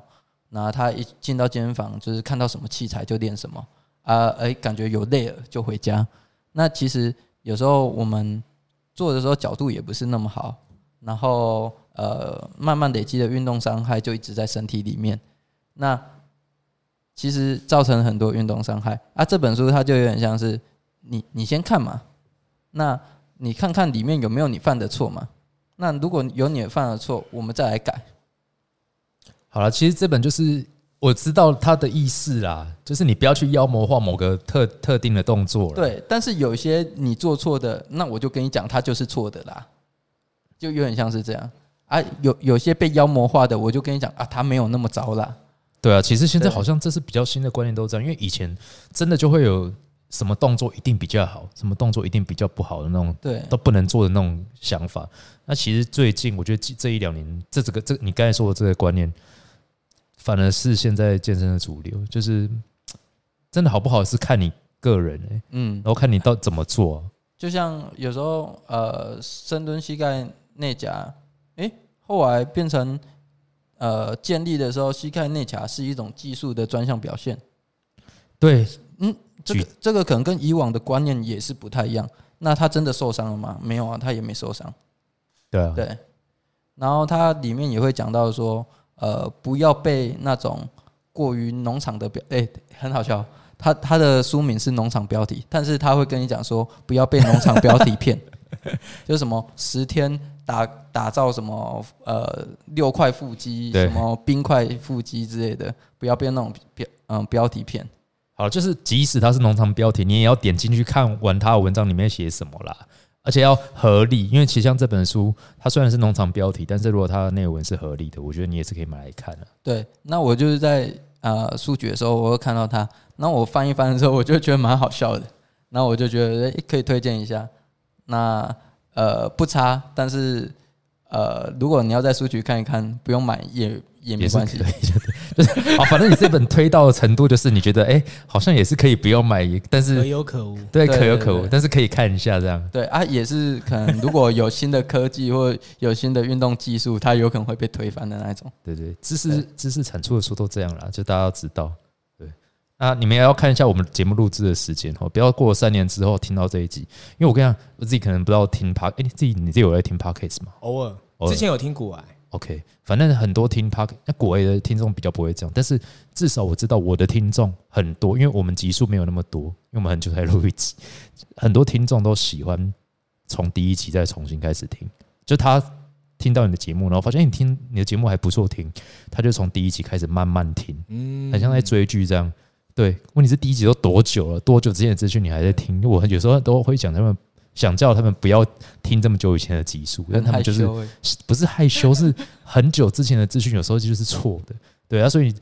那他一进到健身房，就是看到什么器材就练什么啊，哎、感觉有累了就回家。那其实有时候我们做的时候角度也不是那么好，然后呃慢慢累积的运动伤害就一直在身体里面。那其实造成很多运动伤害啊。这本书它就有点像是你你先看嘛，那你看看里面有没有你犯的错嘛？那如果有你犯的错，我们再来改。好了，其实这本就是我知道它的意思啦，就是你不要去妖魔化某个特特定的动作了。，对，但是有一些你做错的，那我就跟你讲，它就是错的啦，就有点像是这样啊。有有些被妖魔化的，我就跟你讲啊，他没有那么糟啦。对啊，其实现在好像这是比较新的观念都这样，因为以前真的就会有什么动作一定比较好，什么动作一定比较不好的那种对，都不能做的那种想法。那其实最近我觉得这这一两年，这这个这你刚才说的这个观念，反而是现在健身的主流，就是真的好不好是看你个人哎、嗯然，后看你到怎么做啊、就像有时候呃，深蹲膝盖内夹，诶，后来变成呃建立的时候，膝盖内夹是一种技术的专项表现。对，嗯这个这个可能跟以往的观念也是不太一样。那他真的受伤了吗？没有啊，他也没受伤。对啊，对，然后它里面也会讲到说，呃，不要被那种过于农场的标，哎、很好笑。他他的书名是农场标题，但是他会跟你讲说，不要被农场标题骗，*laughs* 就是什么十天打打造什么呃六块腹肌，什么冰块腹肌之类的，不要被那种标嗯标题骗。好，就是即使它是农场标题，你也要点进去看完它的文章里面写什么啦，而且要合理。因为其实像这本书，它虽然是农场标题，但是如果它的内文是合理的，我觉得你也是可以买来看的。对，那我就是在呃书局的时候，我会看到它，那我翻一翻的时候，我就觉得蛮好笑的，那我就觉得、可以推荐一下。那呃不差，但是呃如果你要在书局看一看，不用买也也没关系可以。的，*laughs* 就是啊，反正你这本推到的程度，就是你觉得哎、好像也是可以不用买，也但可有可无。对对对可有可无，对但是可以看一下这样。对啊，也是可能如果有新的科技或有新的运动技术，它有可能会被推翻的那一种。对对，知识知识产出的书都这样啦，就大家要知道。对，那你们也要看一下我们节目录制的时间哦，不要过了三年之后听到这一集，因为我跟你讲，我自己可能不知道听 p 哎、你自己你自己有在听 podcast 吗？偶尔，之前有听古癌，？OK，反正很多听 pod 那国外的听众比较不会这样，但是至少我知道我的听众很多，因为我们集数没有那么多，因为我们很久才录一集，很多听众都喜欢从第一集再重新开始听，就他听到你的节目，然后发现你听你的节目还不错听，他就从第一集开始慢慢听，嗯。很像在追剧这样。对，问题是第一集都多久了？多久之前的资讯你还在听？我有时候都会讲他们，想叫他们不要听这么久以前的集数，但他们就是不是害羞，是很久之前的资讯有时候就是错的。对啊，所以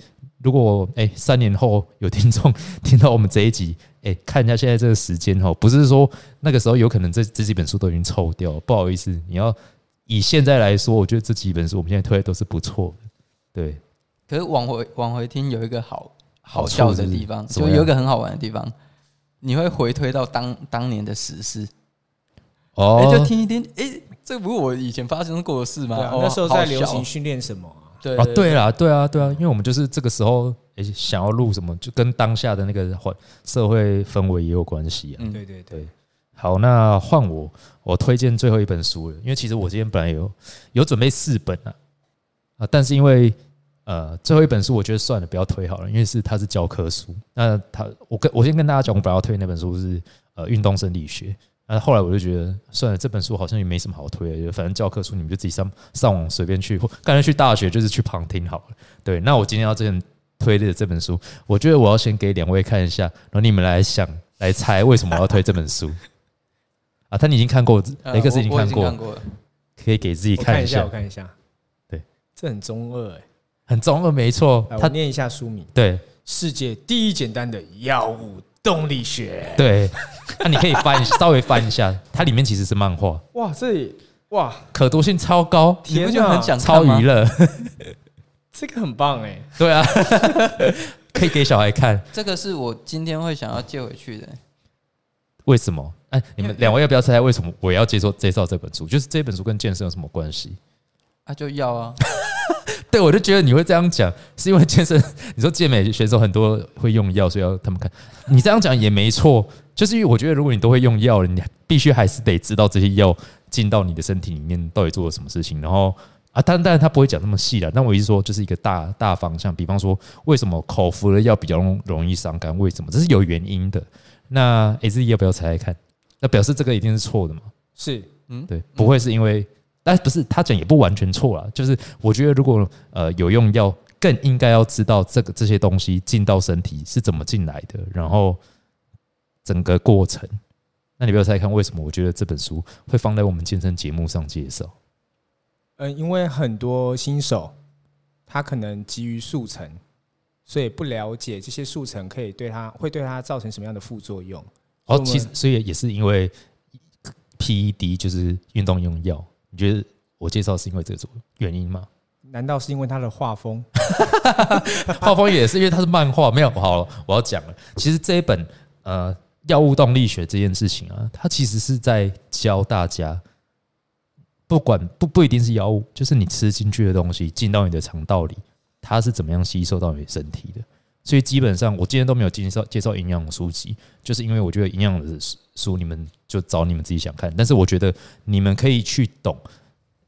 如果哎、三年后有听众听到我们这一集，哎、看一下现在这个时间哦，不是说那个时候有可能这这几本书都已经臭掉了，不好意思，你要以现在来说，我觉得这几本书我们现在推的都是不错的。对，可是往回往回听有一个好好笑的地方，就有一个很好玩的地方，你会回推到当当年的史事，哦。哎、就听一听，哎、这不是我以前发生过的事吗？啊哦，那时候在流行训练什么啊？对啊，对啦，对啊，对啊，因为我们就是这个时候诶、想要录什么，就跟当下的那个环社会氛围也有关系啊。对对，对，好，那换我，我推荐最后一本书了，因为其实我今天本来有有准备四本啊，啊，但是因为呃最后一本书，我觉得算了，不要推好了，因为是它是教科书。那它，我跟我先跟大家讲，我本来要推那本书是呃运动生理学。那后来我就觉得算了，这本书好像也没什么好推的，反正教科书你们就自己上上网随便去，或干脆去大学就是去旁听好了。对，那我今天要这推的这本书，我觉得我要先给两位看一下，然后你们来想来猜为什么我要推这本书。啊，他你已经看过，呃雷克斯已经看过，看可以给自己看一下，看一下。对，这很中二哎。很中二，没错。他来念一下书名：对世界第一简单的药物动力学。对，*laughs* 那你可以翻一稍微翻一下，它里面其实是漫画，哇，这里哇，可读性超高，你不天哪就很想超娱？乐。*laughs* 这个很棒哎。*laughs* 对啊，可以给小孩看。这个是我今天会想要借回去的。为什么？哎，你们两位要不要猜猜为什么我要介绍介绍这本书？就是这本书跟健身有什么关系？啊，就要啊，对，我就觉得你会这样讲，是因为健身，你说健美选手很多会用药，所以要他们看。你这样讲也没错，就是因为我觉得如果你都会用药了，你必须还是得知道这些药进到你的身体里面到底做了什么事情，然后。啊，但但是他不会讲那么细了。那我意思说，就是一个大大方向。比方说，为什么口服的药比较容容易伤肝？为什么？这是有原因的。那 A Z 要不要猜猜看？那表示这个一定是错的嘛？是嗯，对，不会是因为，但不是他讲也不完全错了。就是我觉得如果呃有用药，更应该要知道这个这些东西进到身体是怎么进来的，然后整个过程。那你不要猜看为什么？我觉得这本书会放在我们健身节目上介绍。嗯，因为很多新手他可能急于速成，所以不了解这些速成可以对他会对他造成什么样的副作用。哦，其实所以也是因为 PED 就是运动用药，你觉得我介绍是因为这个原因吗？难道是因为他的画风？*laughs* 画风也是因为他是漫画，没有好了，我要讲了。其实这一本呃药物动力学这件事情啊，它其实是在教大家，不管不不一定是药物，就是你吃进去的东西进到你的肠道里，它是怎么样吸收到你的身体的。所以基本上我今天都没有介绍介绍营养书籍，就是因为我觉得营养的书你们就找你们自己想看，但是我觉得你们可以去懂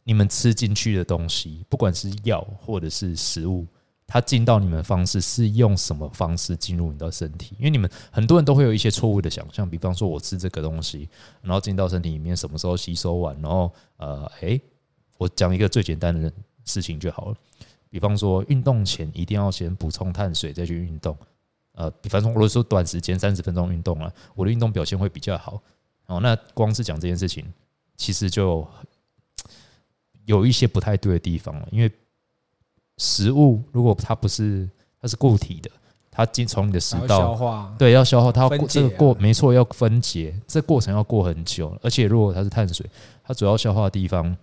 你们吃进去的东西，不管是药或者是食物，它进到你们的方式是用什么方式进入你的身体？因为你们很多人都会有一些错误的想象，比方说我吃这个东西，然后进到身体里面什么时候吸收完，然后呃，诶，我讲一个最简单的事情就好了，比方说运动前一定要先补充碳水再去运动，呃，比方说我说短时间三十分钟运动了，我的运动表现会比较好。哦，那光是讲这件事情，其实就有一些不太对的地方了，因为食物如果它不是它它是固体的，它进从你的食道消道，化，对，要消化，它要分过这个过没错，要分解，这过程要过很久，而且如果它是碳水，它主要消化的地方，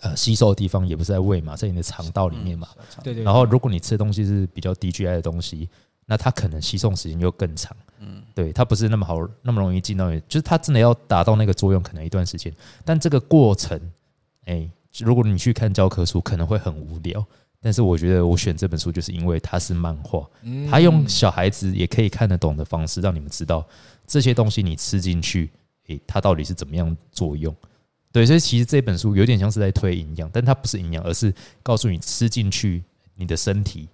呃，吸收的地方也不是在胃嘛，在你的肠道里面嘛。对对。然后，如果你吃的东西是比较低 GI 的东西，那它可能吸收时间又更长。嗯，对，它不是那么好，那么容易进到你，就是它真的要达到那个作用，可能一段时间。但这个过程，哎、如果你去看教科书，可能会很无聊。但是我觉得我选这本书，就是因为它是漫画，嗯它用小孩子也可以看得懂的方式，让你们知道这些东西你吃进去，诶、它到底是怎么样作用。对，所以其实这本书有点像是在推营养，但它不是营养，而是告诉你吃进去你的身体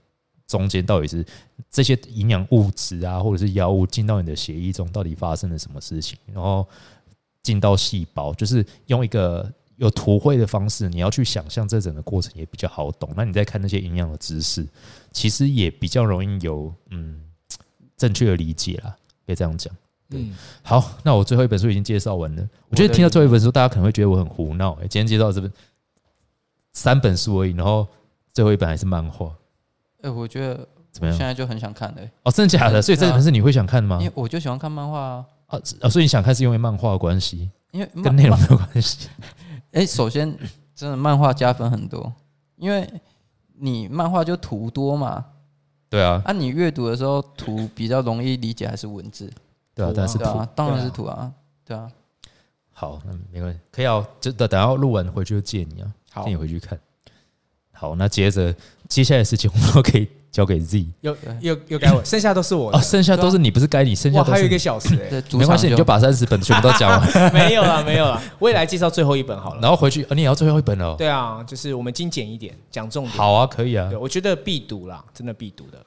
中间到底是这些营养物质啊，或者是药物进到你的血液中，到底发生了什么事情，然后进到细胞，就是用一个有图绘的方式，你要去想象这整个过程也比较好懂。那你再看那些营养的知识，其实也比较容易有嗯正确的理解啦，可以这样讲。嗯，好，那我最后一本书已经介绍完了。我觉得听到最后一本书，大家可能会觉得我很胡闹、欸。今天介绍这本三本书而已，然后最后一本还是漫画，哎、我觉得怎么样？现在就很想看的、哦，真的假的？所以这本是你会想看的吗因？为我就喜欢看漫画啊。啊啊，所以你想看是因为漫画的关系，因为跟内容没有关系。*laughs* 哎、首先真的漫画加分很多，因为你漫画就图多嘛，对啊，啊，你阅读的时候图比较容易理解还是文字？对啊图，啊但是图对啊，当然是土啊，对啊。好，那没关系，可以啊就等等到录完回去就借你啊，好借你回去看。好，那接着接下来的事情我们都可以交给 Z 又对又又该我，*coughs* 剩下都是我的哦，剩下都是你，不是该你，剩下哇，还有一都是你个小时没关系，你就把三十本全部都讲完，*laughs* 没有了 *laughs* 没有了，我也来介绍最后一本好了。然后回去，哦，你也要最后一本了哦。对啊，就是我们精简一点，讲重点。好啊，可以啊对，。我觉得必读啦，真的必读的。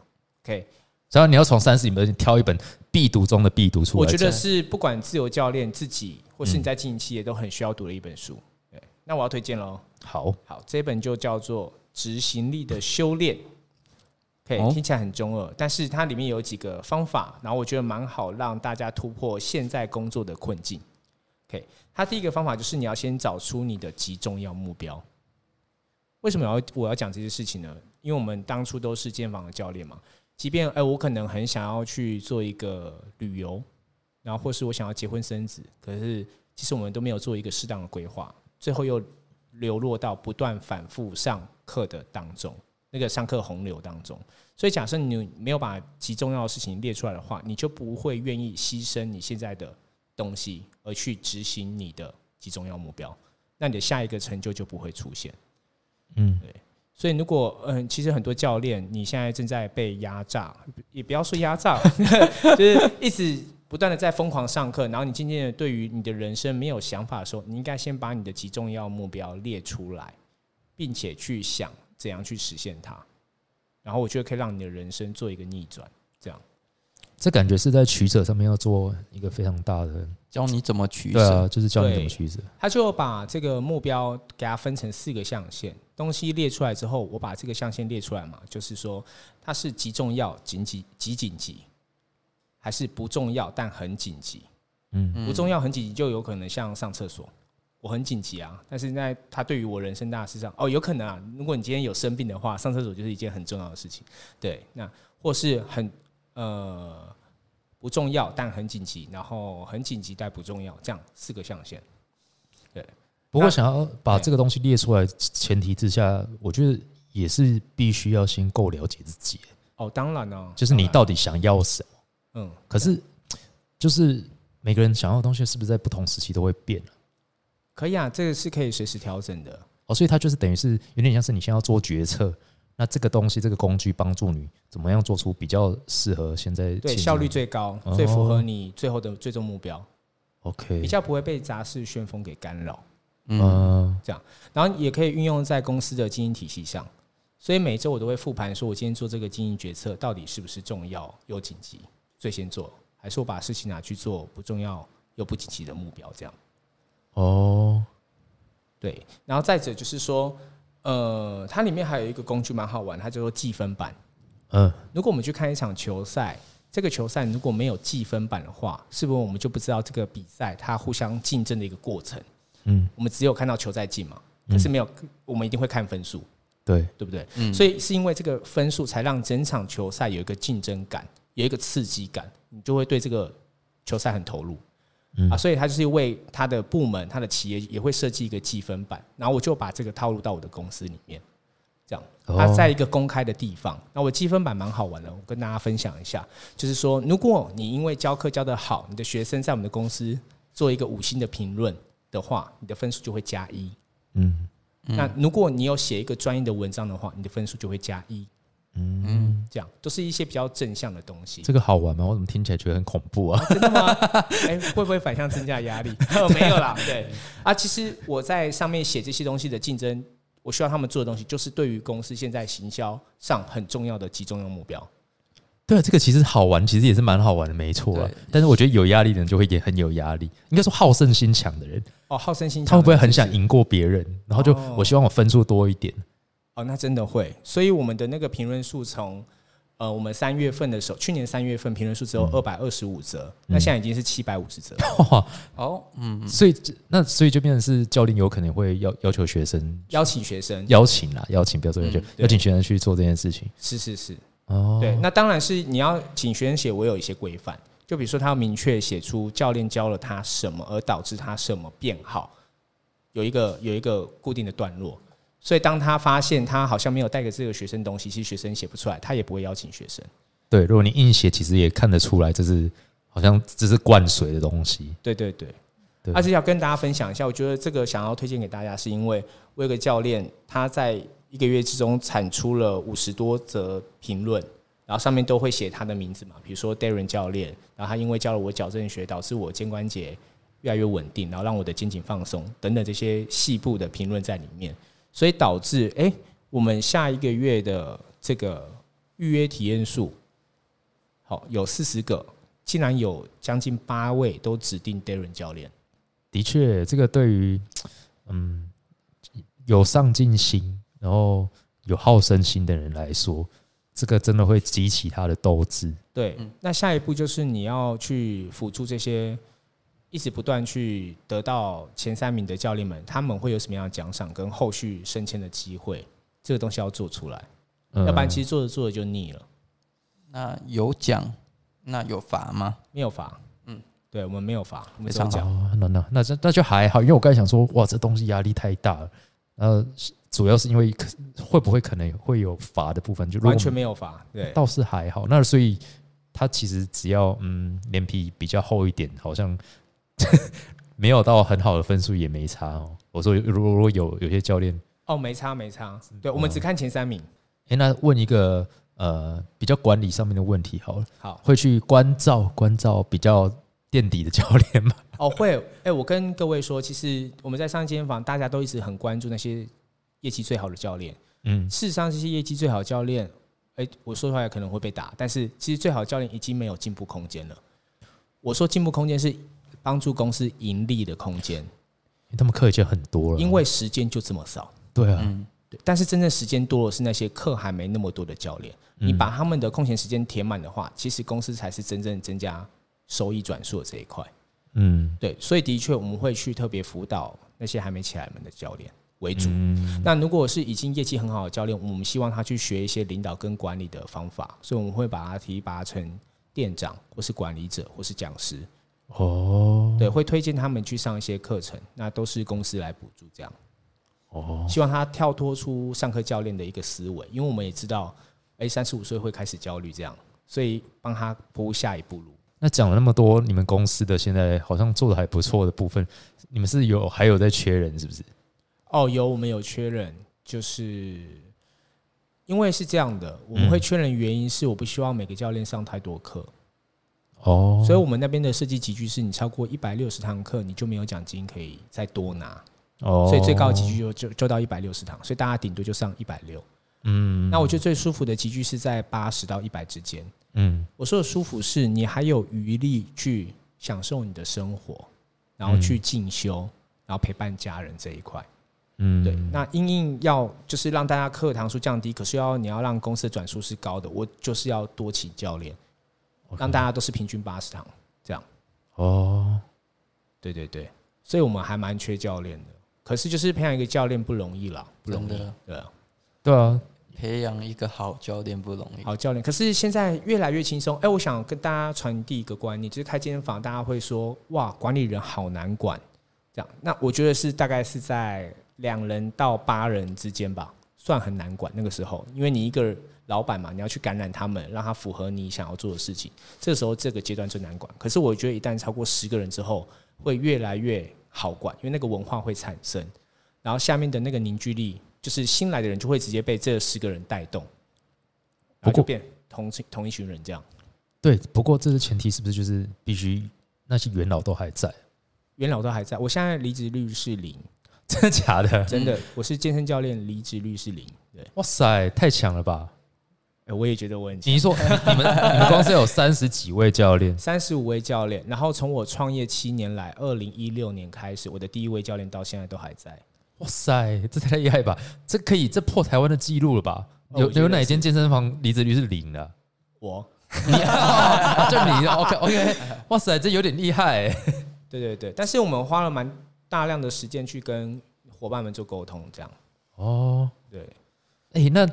OK，然后你要从三十里面挑一本必读中的必读出来。我觉得是不管自由教练自己，或是你在经营企业，都很需要读的一本书。对，那我要推荐喽。好，好，这本就叫做《执行力的修炼》。可以哦听起来很中二，但是它里面有几个方法，然后我觉得蛮好让大家突破现在工作的困境。OK，它第一个方法就是你要先找出你的极重要目标。为什么要我要讲这些事情呢？因为我们当初都是健房的教练嘛，即便哎、我可能很想要去做一个旅游，然后或是我想要结婚生子，可是其实我们都没有做一个适当的规划，最后又流落到不断反复上课的当中，那个上课洪流当中。所以，假设你没有把极重要的事情列出来的话，你就不会愿意牺牲你现在的东西，而去执行你的极重要目标。那你的下一个成就就不会出现。嗯，所以，如果嗯，其实很多教练你现在正在被压榨，也不要说压榨，*laughs* 就是一直不断的在疯狂上课，然后你渐渐的对于你的人生没有想法的时候，你应该先把你的极重要目标列出来，并且去想怎样去实现它。然后我觉得可以让你的人生做一个逆转，这感觉是在取舍上面要做一个非常大的，教你怎么取舍。对啊，就是教你怎么取舍。他就把这个目标给它分成四个象限，东西列出来之后，我把这个象限列出来嘛，就是说它是极重要、紧急、极紧急，还是不重要但很紧急？嗯，嗯不重要很紧急，就有可能像上厕所，我很紧急啊，但是在他对于我人生大事上，哦，有可能啊，如果你今天有生病的话，上厕所就是一件很重要的事情。对，那或是很呃不重要但很紧急，然后很紧急但不重要，这样四个象限。对不过想要把这个东西列出来，前提之下，我觉得也是必须要先够了解自己，哦，当然了，就是你到底想要什么。嗯，可是，就是每个人想要的东西是不是在不同时期都会变啊可以啊，这个是可以随时调整的。哦，所以它就是等于是有点像是你现在要做决策，那这个东西这个工具帮助你怎么样做出比较适合现在对，效率最高，哦最符合你最后的最终目标，OK，比较不会被杂事旋风给干扰。嗯，这样然后也可以运用在公司的经营体系上。所以每周我都会复盘，说我今天做这个经营决策到底是不是重要又紧急，最先做，还是我把事情拿去做不重要又不紧急的目标，这样哦，对。然后再者就是说，呃，它里面还有一个工具蛮好玩，它叫做计分板。嗯如果我们去看一场球赛，这个球赛如果没有计分板的话，是不是我们就不知道这个比赛它互相竞争的一个过程？嗯，我们只有看到球在进嘛，可是没有，我们一定会看分数。对，对不对？嗯，所以是因为这个分数，才让整场球赛有一个竞争感，有一个刺激感，你就会对这个球赛很投入。嗯啊，所以他就是为他的部门、他的企业也会设计一个积分板，然后我就把这个套入到我的公司里面，这样，哦它在一个公开的地方。那我积分板蛮好玩的，我跟大家分享一下，就是说，如果你因为教课教得好，你的学生在我们的公司做一个五星的评论的话，你的分数就会加一。嗯那如果你有写一个专业的文章的话，你的分数就会加一。嗯，这样都是一些比较正向的东西。这个好玩吗？我怎么听起来觉得很恐怖啊？真的吗？*laughs* 哎、会不会反向增加压力？*laughs* 哦没有啦，对啊，其实我在上面写这些东西的竞争，我需要他们做的东西，就是对于公司现在行销上很重要的集中用目标。对啊，这个其实好玩，其实也是蛮好玩的，没错啊。但是我觉得有压力的人就会也很有压力。应该说好胜心强的人，哦，好胜心强，他会不会很想？赢过别人？然后就哦我希望我分数多一点。哦，那真的会。所以我们的那个评论数从呃，我们三月份的时候，去年三月份评论数只有二百二十五则，那现在已经是七百五十则。哇，*laughs* 哦，嗯，所以那所以就变成是教练有可能会要要求学生邀请学生，邀请啦，邀请不要说要求嗯，邀请学生去做这件事情。是是是，哦，对，那当然是你要请学生写，我有一些规范，就比如说他要明确写出教练教了他什么，而导致他什么变好，有一个有一个固定的段落。所以当他发现他好像没有带给这个学生东西，其实学生写不出来，他也不会邀请学生。对，如果你硬写，其实也看得出来，这是好像这是灌水的东西。对对对，对而且要跟大家分享一下，我觉得这个想要推荐给大家，是因为我有个教练，他在一个月之中产出了五十多则评论，然后上面都会写他的名字嘛，比如说 Darren 教练，然后他因为教了我矫正学，导致我肩关节越来越稳定，然后让我的肩颈放松等等这些细部的评论在里面，所以导致哎、诶我们下一个月的这个预约体验数，好有四十个，竟然有将近八位都指定 Darren 教练。的确，这个对于嗯有上进心，然后有好胜心的人来说，这个真的会激起他的斗志。对，嗯那下一步就是你要去辅助这些一直不断去得到前三名的教练们，他们会有什么样的奖赏跟后续升迁的机会，这个东西要做出来，嗯要不然其实做着做着就腻了，那有奖，那有罚吗？没有罚。嗯，对我们没有罚，我们只有奖。哦，那那那这那就还好，因为我刚才想说，哇，这东西压力太大了。呃，主要是因为可会不会可能会有罚的部分，就完全没有罚，对，倒是还好。那所以他其实只要嗯脸皮比较厚一点，好像 *laughs* 没有到很好的分数也没差哦。我说如果如果有有些教练，哦，没差没差，对我们只看前三名。哎、那问一个呃比较管理上面的问题好了，好，会去关照关照比较垫底的教练吗？*laughs* 哦，会，哎、我跟各位说，其实我们在上间房，大家都一直很关注那些业绩最好的教练。嗯，事实上，这些业绩最好的教练，哎、我说出来可能会被打，但是其实最好的教练已经没有进步空间了。我说进步空间是帮助公司盈利的空间，他们课已经很多了，因为时间就这么少。对啊，嗯，对，但是真正时间多的是那些课还没那么多的教练。嗯你把他们的空闲时间填满的话，其实公司才是真正增加收益转数的这一块。嗯对，所以的确我们会去特别辅导那些还没起来门的教练为主。嗯那如果是已经业绩很好的教练，我们希望他去学一些领导跟管理的方法，所以我们会把他提拔成店长，或是管理者，或是讲师。哦对，会推荐他们去上一些课程，那都是公司来补助这样。哦，希望他跳脱出上课教练的一个思维，因为我们也知道，哎，三十五岁会开始焦虑这样，所以帮他铺下一步路。那讲了那么多，你们公司的现在好像做的还不错的部分，你们是有还有在缺人是不是？哦，有我们有缺人，就是因为是这样的，我们会缺人，原因是我不希望每个教练上太多课，哦，所以我们那边的设计集聚是你超过一百六十堂课，你就没有奖金可以再多拿，哦，所以最高的集聚就就就到一百六十堂，所以大家顶多就上一百六。嗯，那我觉得最舒服的集聚是在八十到一百之间。嗯。我说的舒服是你还有余力去享受你的生活，然后去进修，然后陪伴家人这一块。嗯，对，那因应要就是让大家课堂数降低，可是要你要让公司的转数是高的，我就是要多请教练让大家都是平均八十堂这样。哦，对对对，所以我们还蛮缺教练的。可是就是培养一个教练不容易啦，不容易。对啊，对啊，培养一个好教练不容易。好教练，可是现在越来越轻松。哎、我想跟大家传递一个观念，就是开健身房，大家会说哇，管理人好难管，这样。那我觉得是大概是在两人到八人之间吧，算很难管。那个时候，因为你一个老板嘛，你要去感染他们，让他符合你想要做的事情，这时候这个阶段最难管。可是我觉得一旦超过十个人之后，会越来越好管，因为那个文化会产生，然后下面的那个凝聚力，就是新来的人就会直接被这十个人带动，然后不过就变同同一群人这样。对。不过这是前提是不是就是必须那些元老都还在？元老都还在，我现在离职率是零，真的假的？真的，我是健身教练，离职率是零。对，哇塞，太强了吧！哎我也觉得我很强你说你们你们公司有三十几位教练，三十五位教练，然后从我创业七年来，二零一六年开始，我的第一位教练到现在都还在。哇塞，这太厉害吧！这可以这破台湾的记录了吧？有有哪间健身房离职率是零的啊？我，你啊，*laughs* 就你 OK OK，哇塞，这有点厉害欸。对对对，但是我们花了蛮大量的时间去跟伙伴们做沟通，这样哦，对，哎、那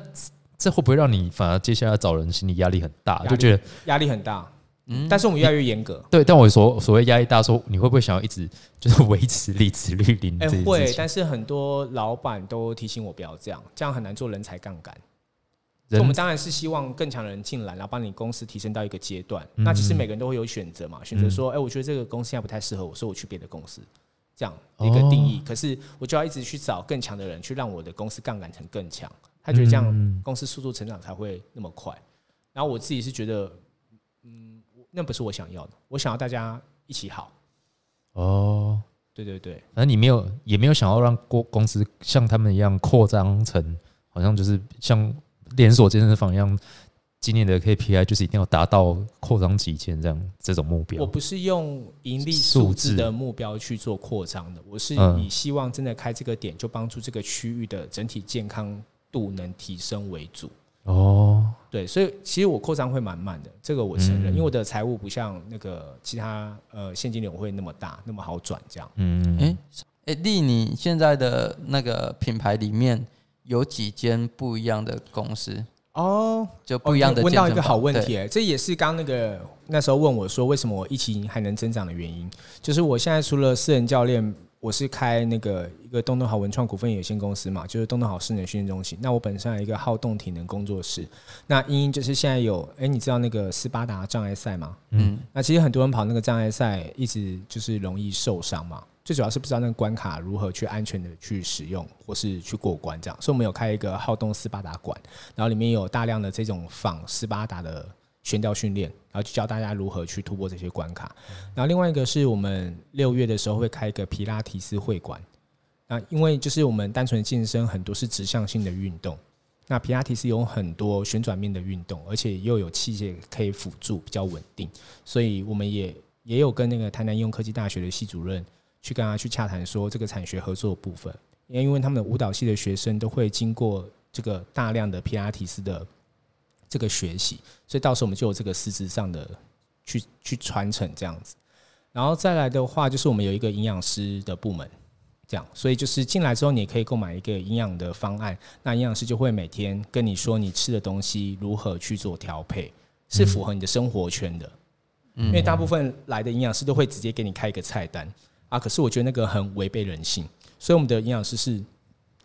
这会不会让你反而接下来找人心理压力很大？就觉得压力很大，嗯，但是我们越来越严格。对，但我所所谓压力大，说你会不会想要一直就是维持离职率零哎、会，但是很多老板都提醒我不要这样，这样很难做人才杠杆。我们当然是希望更强的人进来，然后帮你公司提升到一个阶段。嗯那其实每个人都会有选择嘛，选择说，哎、我觉得这个公司现在不太适合我，所以我去别的公司，这样一个定义。可是我就要一直去找更强的人，去让我的公司杠杆成更强。他觉得这样嗯公司速度成长才会那么快。然后我自己是觉得，嗯，那不是我想要的，我想要大家一起好。哦，对对对，反正你没有也没有想要让公公司像他们一样扩张成，好像就是像连锁健身房一样，今年的 KPI 就是一定要达到扩张几千这样这种目标我。不是用盈利数数字字的目标去做扩张的，我是嗯以希望真的开这个点，就帮助这个区域的整体健康度能提升为主。哦，对，所以其实我扩张会蛮慢的，这个我承认，嗯。因为我的财务不像那个其他呃现金流会那么大，那么好转这样。嗯，哎哎，丽，你现在的那个品牌里面有几间不一样的公司，哦，就不一样的问到一个好问题、欸，这也是刚那个那时候问我说为什么我疫情还能增长的原因，就是我现在除了私人教练，我是开那个一个东东好文创股份有限公司嘛，就是东东好室内训练中心。那我本身还有一个好动体能工作室，那因因就是现在有，哎、你知道那个斯巴达障碍赛吗？嗯，那其实很多人跑那个障碍赛，一直就是容易受伤嘛。最主要是不知道那个关卡如何去安全的去使用，或是去过关这样。所以我们有开一个好动斯巴达馆，然后里面有大量的这种仿斯巴达的悬吊训练，然后就教大家如何去突破这些关卡。然后另外一个是我们六月的时候会开一个皮拉提斯会馆。那因为就是我们单纯的健身很多是指向性的运动，那皮拉提斯有很多旋转面的运动，而且又有器械可以辅助，比较稳定。所以我们也也有跟那个台南应用科技大学的系主任去跟他去洽谈说这个产学合作的部分，因为他们的舞蹈系的学生都会经过这个大量的皮拉提斯的这个学习，所以到时候我们就有这个实质上的去去传承这样子。然后再来的话，就是我们有一个营养师的部门，这样，所以就是进来之后，你也可以购买一个营养的方案，那营养师就会每天跟你说你吃的东西如何去做调配，是符合你的生活圈的。嗯因为大部分来的营养师都会直接给你开一个菜单啊，可是我觉得那个很违背人性，所以我们的营养师是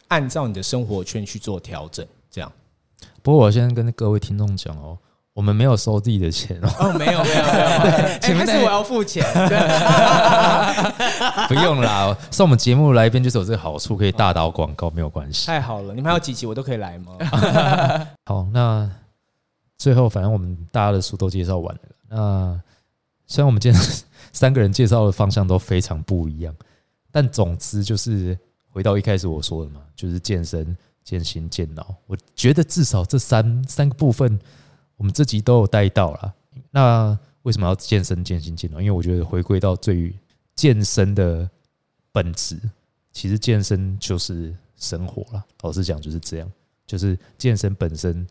按照你的生活圈去做调整，这样。不过我先跟各位听众讲哦，我们没有收自己的钱哦，哦，没有没有没有，*laughs* 哎前面是我要付钱，对，*laughs* 不用啦。上我们节目来一遍就是有这个好处，可以大打广告，没有关系。太好了，你们还有几集我都可以来吗？*laughs* 好，那最后反正我们大家的书都介绍完了。那虽然我们今天三个人介绍的方向都非常不一样，但总之就是回到一开始我说的嘛，就是健身、健心、健脑。我觉得至少这三三个部分，我们这集都有带到了。那为什么要健身、健心、健脑？因为我觉得回归到最健身的本质，其实健身就是生活了。老实讲就是这样，就是健身本身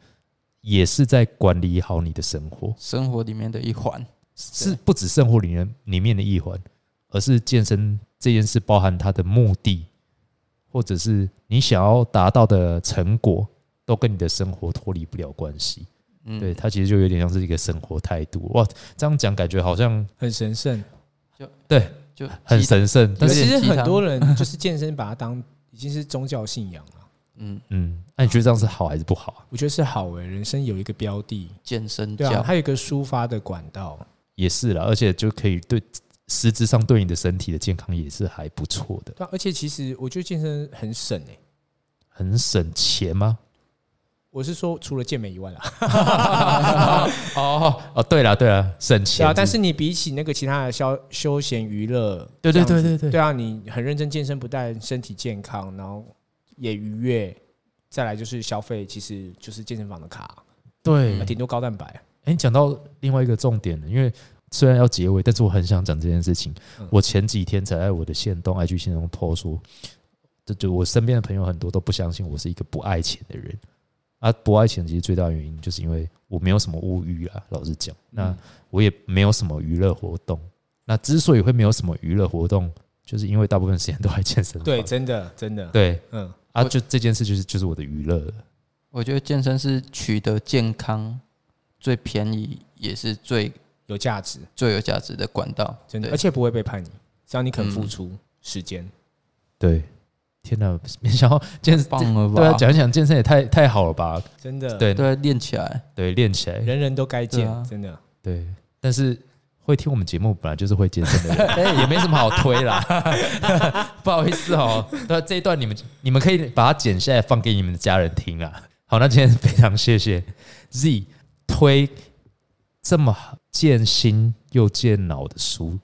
也是在管理好你的生活。生活里面的一环。是不止生活里面里面的一环，而是健身这件事包含它的目的，或者是你想要达到的成果，都跟你的生活脱离不了关系。嗯，对，它其实就有点像是一个生活态度。哇，这样讲感觉好像很神圣。就对就很神圣，但其实很多人就是健身，把它当已经是宗教信仰了。*laughs* 嗯，嗯，那你觉得这样是好还是不好啊？我觉得是好诶、人生有一个标的，健身教，对啊，还有一个抒发的管道。也是啦，而且就可以对实质上对你的身体的健康也是还不错的，对啊、而且其实我觉得健身很省诶、很省钱吗？我是说，除了健美以外啦，*laughs* 哦哦，对了对了，省对钱啊。但是你比起那个其他的消休闲娱乐，对对对对对对啊，你很认真健身，不但身体健康，然后也愉悦，再来就是消费，其实就是健身房的卡，对啊，顶多高蛋白。哎，你讲到另外一个重点了，因为虽然要结尾，但是我很想讲这件事情。嗯我前几天才在我的线动 IG 线动 po 说，这就我身边的朋友很多都不相信我是一个不爱钱的人啊，不爱钱其实最大原因就是因为我没有什么物欲啊，老实讲，那嗯我也没有什么娱乐活动。那之所以会没有什么娱乐活动，就是因为大部分时间都在健身房。对，真的真的，对嗯，啊，就这件事就是就是我的娱乐。我觉得健身是取得健康最便宜也是最有价值，最有价值的管道，真的，而且不会背叛你，只要你肯付嗯。出时间。对，天哪，没想到健身，棒了吧？对啊，讲一讲健身也太太好了吧？真的，对。对，练起来，对，练起来，人人都该健啊，真的。对，但是会听我们节目本来就是会健身的人，*laughs* 哎，也没什么好推啦。*laughs* 不好意思哦，那这一段你们你们可以把它剪下来放给你们的家人听啊。好，那今天非常谢谢 Z 推这么见心又见脑的书，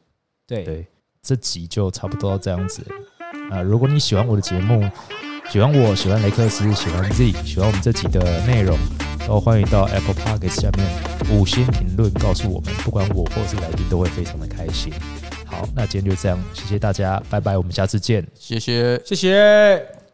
对，对，这集就差不多到这样子了啊。如果你喜欢我的节目，喜欢我，喜欢雷克斯，喜欢 Z，喜欢我们这集的内容，都欢迎到 Apple Podcast 下面五星评论告诉我们，不管我或是来宾都会非常的开心。好，那今天就这样，谢谢大家，拜拜，我们下次见。谢谢。谢谢。